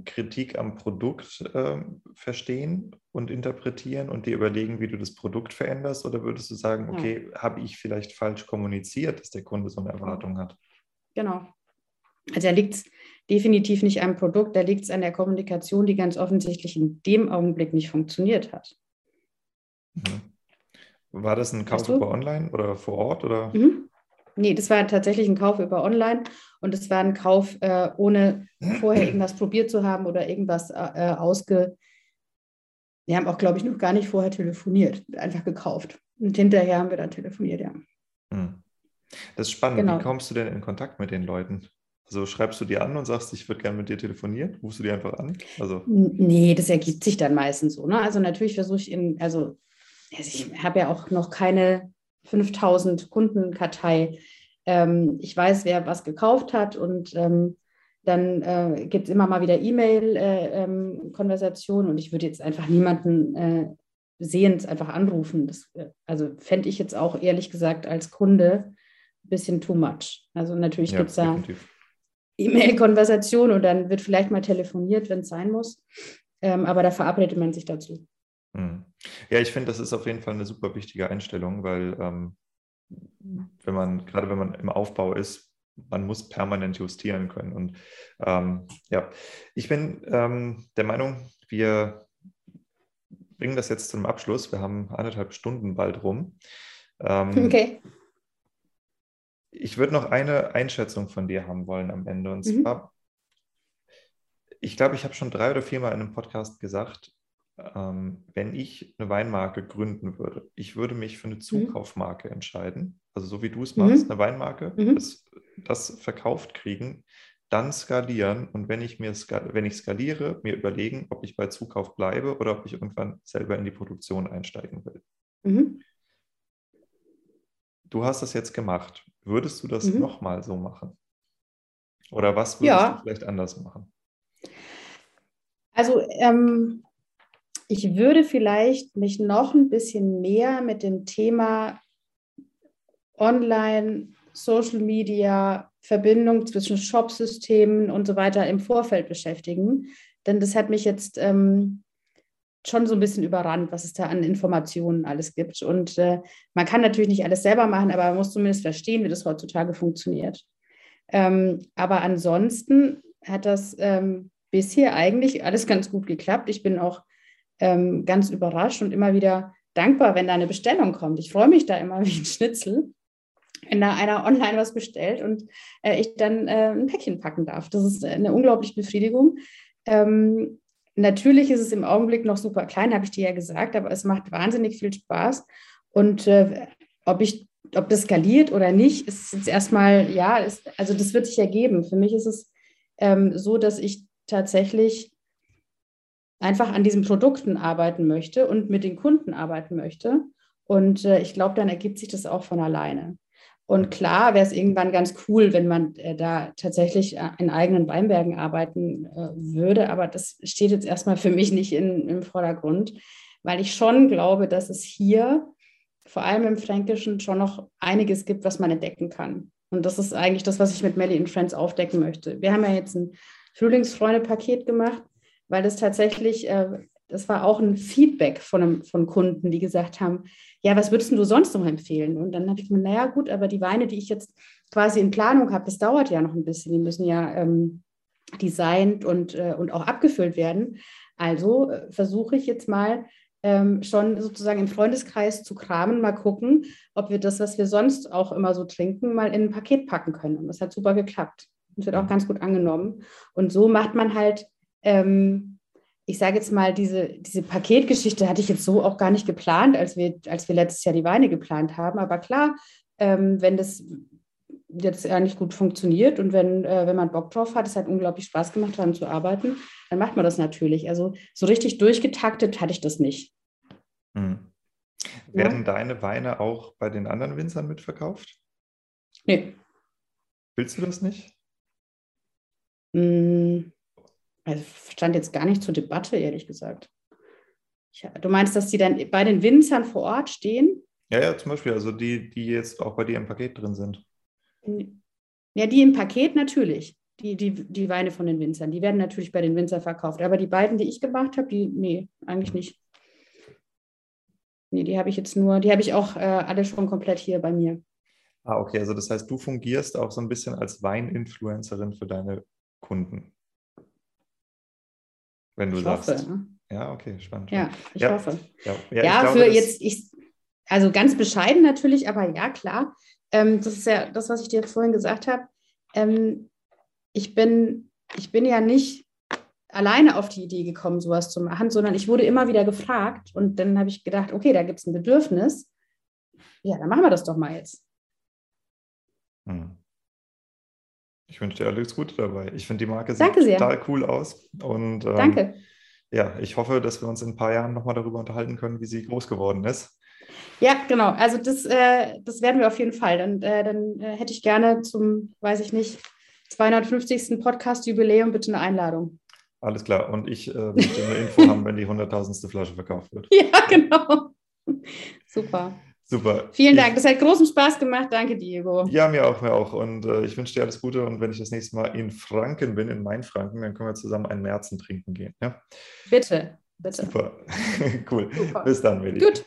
Kritik am Produkt äh, verstehen und interpretieren und dir überlegen, wie du das Produkt veränderst? Oder würdest du sagen, okay, ja. habe ich vielleicht falsch kommuniziert, dass der Kunde so eine Erwartung hat? Genau, also da liegt es definitiv nicht am Produkt, da liegt es an der Kommunikation, die ganz offensichtlich in dem Augenblick nicht funktioniert hat. Mhm. War das ein Kauf über online oder vor Ort? Oder? Mhm. Nee, das war tatsächlich ein Kauf über online und es war ein Kauf, äh, ohne vorher irgendwas probiert zu haben oder irgendwas äh, ausge. Wir haben auch, glaube ich, noch gar nicht vorher telefoniert, einfach gekauft. Und hinterher haben wir dann telefoniert, ja. Mhm. Das ist spannend. Genau. Wie kommst du denn in Kontakt mit den Leuten? Also schreibst du dir an und sagst, ich würde gerne mit dir telefonieren? Rufst du dir einfach an? Also nee, das ergibt sich dann meistens so. Ne? Also natürlich versuche ich in, also, ich habe ja auch noch keine 5000 Kundenkartei. Ähm, ich weiß, wer was gekauft hat und ähm, dann äh, gibt es immer mal wieder E-Mail-Konversationen äh, ähm, und ich würde jetzt einfach niemanden äh, sehend einfach anrufen. Das, äh, also fände ich jetzt auch ehrlich gesagt als Kunde ein bisschen too much. Also natürlich ja, gibt es da definitiv. E-Mail-Konversation und dann wird vielleicht mal telefoniert, wenn es sein muss. Ähm, aber da verabredet man sich dazu. Hm. Ja, ich finde, das ist auf jeden Fall eine super wichtige Einstellung, weil ähm, wenn man, gerade wenn man im Aufbau ist, man muss permanent justieren können. Und ähm, ja, ich bin ähm, der Meinung, wir bringen das jetzt zum Abschluss. Wir haben anderthalb Stunden bald rum. Ähm, okay ich würde noch eine Einschätzung von dir haben wollen am Ende. Und mhm. zwar, ich glaube, ich habe schon drei oder viermal in einem Podcast gesagt, ähm, wenn ich eine Weinmarke gründen würde, ich würde mich für eine mhm. Zukaufmarke entscheiden. Also so wie du es machst, mhm. eine Weinmarke, mhm. das, das verkauft kriegen, dann skalieren und wenn ich mir wenn ich skaliere, mir überlegen, ob ich bei Zukauf bleibe oder ob ich irgendwann selber in die Produktion einsteigen will. Mhm. Du hast das jetzt gemacht. Würdest du das mhm. nochmal so machen? Oder was würdest ja. du vielleicht anders machen? Also ähm, ich würde vielleicht mich noch ein bisschen mehr mit dem Thema Online, Social Media Verbindung zwischen Shopsystemen und so weiter im Vorfeld beschäftigen. Denn das hat mich jetzt ähm, schon so ein bisschen überrannt, was es da an Informationen alles gibt. Und äh, man kann natürlich nicht alles selber machen, aber man muss zumindest verstehen, wie das heutzutage funktioniert. Ähm, aber ansonsten hat das ähm, bisher eigentlich alles ganz gut geklappt. Ich bin auch ähm, ganz überrascht und immer wieder dankbar, wenn da eine Bestellung kommt. Ich freue mich da immer wie ein Schnitzel, wenn da einer online was bestellt und äh, ich dann äh, ein Päckchen packen darf. Das ist eine unglaubliche Befriedigung. Ähm, natürlich ist es im Augenblick noch super klein, habe ich dir ja gesagt, aber es macht wahnsinnig viel Spaß. Und äh, ob ich ob das skaliert oder nicht, ist jetzt erstmal, ja, ist, also das wird sich ergeben. Für mich ist es ähm, so, dass ich tatsächlich einfach an diesen Produkten arbeiten möchte und mit den Kunden arbeiten möchte. Und äh, ich glaube, dann ergibt sich das auch von alleine. Und klar wäre es irgendwann ganz cool, wenn man äh, da tatsächlich äh, in eigenen Weinbergen arbeiten äh, würde. Aber das steht jetzt erstmal für mich nicht in, im Vordergrund, weil ich schon glaube, dass es hier vor allem im Fränkischen schon noch einiges gibt, was man entdecken kann. Und das ist eigentlich das, was ich mit Melly and Friends aufdecken möchte. Wir haben ja jetzt ein Frühlingsfreunde-Paket gemacht, weil das tatsächlich, äh, das war auch ein Feedback von, einem, von Kunden, die gesagt haben, ja, was würdest du sonst noch empfehlen? Und dann habe ich mir, naja, gut, aber die Weine, die ich jetzt quasi in Planung habe, das dauert ja noch ein bisschen. Die müssen ja ähm, designt und, äh, und auch abgefüllt werden. Also äh, versuche ich jetzt mal ähm, schon sozusagen im Freundeskreis zu kramen, mal gucken, ob wir das, was wir sonst auch immer so trinken, mal in ein Paket packen können. Und das hat super geklappt. Das wird auch ganz gut angenommen. Und so macht man halt, ähm, ich sage jetzt mal, diese, diese Paketgeschichte hatte ich jetzt so auch gar nicht geplant, als wir, als wir letztes Jahr die Weine geplant haben. Aber klar, ähm, wenn das jetzt eigentlich gut funktioniert und wenn, äh, wenn man Bock drauf hat, es hat unglaublich Spaß gemacht, daran zu arbeiten, dann macht man das natürlich. Also so richtig durchgetaktet hatte ich das nicht. Hm. Werden ja. deine Weine auch bei den anderen Winzern mitverkauft? Nee. Willst du das nicht? Hm. Also stand jetzt gar nicht zur Debatte, ehrlich gesagt. Ich, du meinst, dass die dann bei den Winzern vor Ort stehen? Ja, ja, zum Beispiel, also die, die jetzt auch bei dir im Paket drin sind. Ja, die im Paket natürlich. Die, die, die Weine von den Winzern. Die werden natürlich bei den Winzern verkauft. Aber die beiden, die ich gemacht habe, die, nee, eigentlich nicht. Nee, die habe ich jetzt nur, die habe ich auch äh, alle schon komplett hier bei mir. Ah, okay. Also das heißt, du fungierst auch so ein bisschen als Weininfluencerin für deine Kunden. Wenn du ich sagst. Hoffe, ne? Ja, okay, spannend. Ja, ich ja. hoffe. Ja, ja, ja glaube, für jetzt, ich, also ganz bescheiden natürlich, aber ja, klar. Ähm, das ist ja das, was ich dir vorhin gesagt habe. Ähm, ich, bin, ich bin ja nicht alleine auf die Idee gekommen, sowas zu machen, sondern ich wurde immer wieder gefragt und dann habe ich gedacht, okay, da gibt es ein Bedürfnis. Ja, dann machen wir das doch mal jetzt. Hm. Ich wünsche dir alles Gute dabei. Ich finde die Marke sieht total cool aus. Und, ähm, Danke. Ja, ich hoffe, dass wir uns in ein paar Jahren nochmal darüber unterhalten können, wie sie groß geworden ist. Ja, genau. Also das, äh, das werden wir auf jeden Fall. Dann, äh, dann äh, hätte ich gerne zum, weiß ich nicht, 250. Podcast-Jubiläum bitte eine Einladung. Alles klar. Und ich äh, möchte eine Info haben, wenn die 100.000. Flasche verkauft wird. Ja, genau. Super. Super. Vielen Dank. Das hat großen Spaß gemacht. Danke, Diego. Ja, mir auch, mir auch. Und äh, ich wünsche dir alles Gute. Und wenn ich das nächste Mal in Franken bin, in Mainfranken, dann können wir zusammen einen Märzen trinken gehen. Ja? Bitte, bitte. Super. cool. Super. Bis dann, Meli. Gut.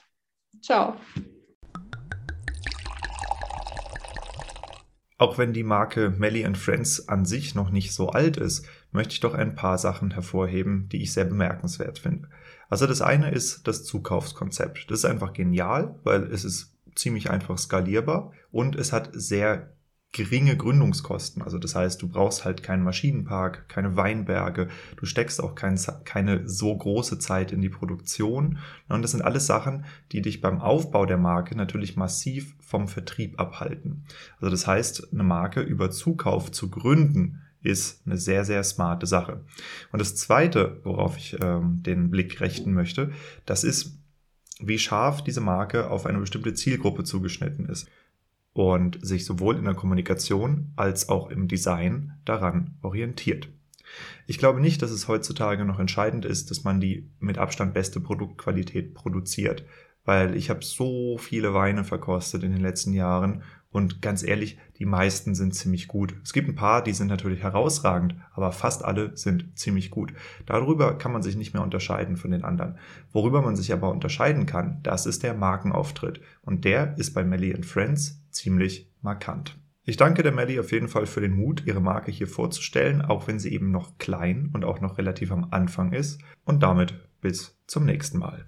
Ciao. Auch wenn die Marke Melly Friends an sich noch nicht so alt ist, möchte ich doch ein paar Sachen hervorheben, die ich sehr bemerkenswert finde. Also das eine ist das Zukaufskonzept. Das ist einfach genial, weil es ist ziemlich einfach skalierbar und es hat sehr geringe Gründungskosten. Also das heißt, du brauchst halt keinen Maschinenpark, keine Weinberge, du steckst auch kein, keine so große Zeit in die Produktion. Und das sind alles Sachen, die dich beim Aufbau der Marke natürlich massiv vom Vertrieb abhalten. Also das heißt, eine Marke über Zukauf zu gründen, ist eine sehr, sehr smarte Sache. Und das Zweite, worauf ich ähm, den Blick richten möchte, das ist, wie scharf diese Marke auf eine bestimmte Zielgruppe zugeschnitten ist und sich sowohl in der Kommunikation als auch im Design daran orientiert. Ich glaube nicht, dass es heutzutage noch entscheidend ist, dass man die mit Abstand beste Produktqualität produziert. weil ich habe so viele Weine verkostet in den letzten Jahren und ganz ehrlich, die meisten sind ziemlich gut. Es gibt ein paar, die sind natürlich herausragend, aber fast alle sind ziemlich gut. Darüber kann man sich nicht mehr unterscheiden von den anderen. Worüber man sich aber unterscheiden kann, das ist der Markenauftritt. Und der ist bei Melly Friends ziemlich markant. Ich danke der Melly auf jeden Fall für den Mut, ihre Marke hier vorzustellen, auch wenn sie eben noch klein und auch noch relativ am Anfang ist. Und damit bis zum nächsten Mal.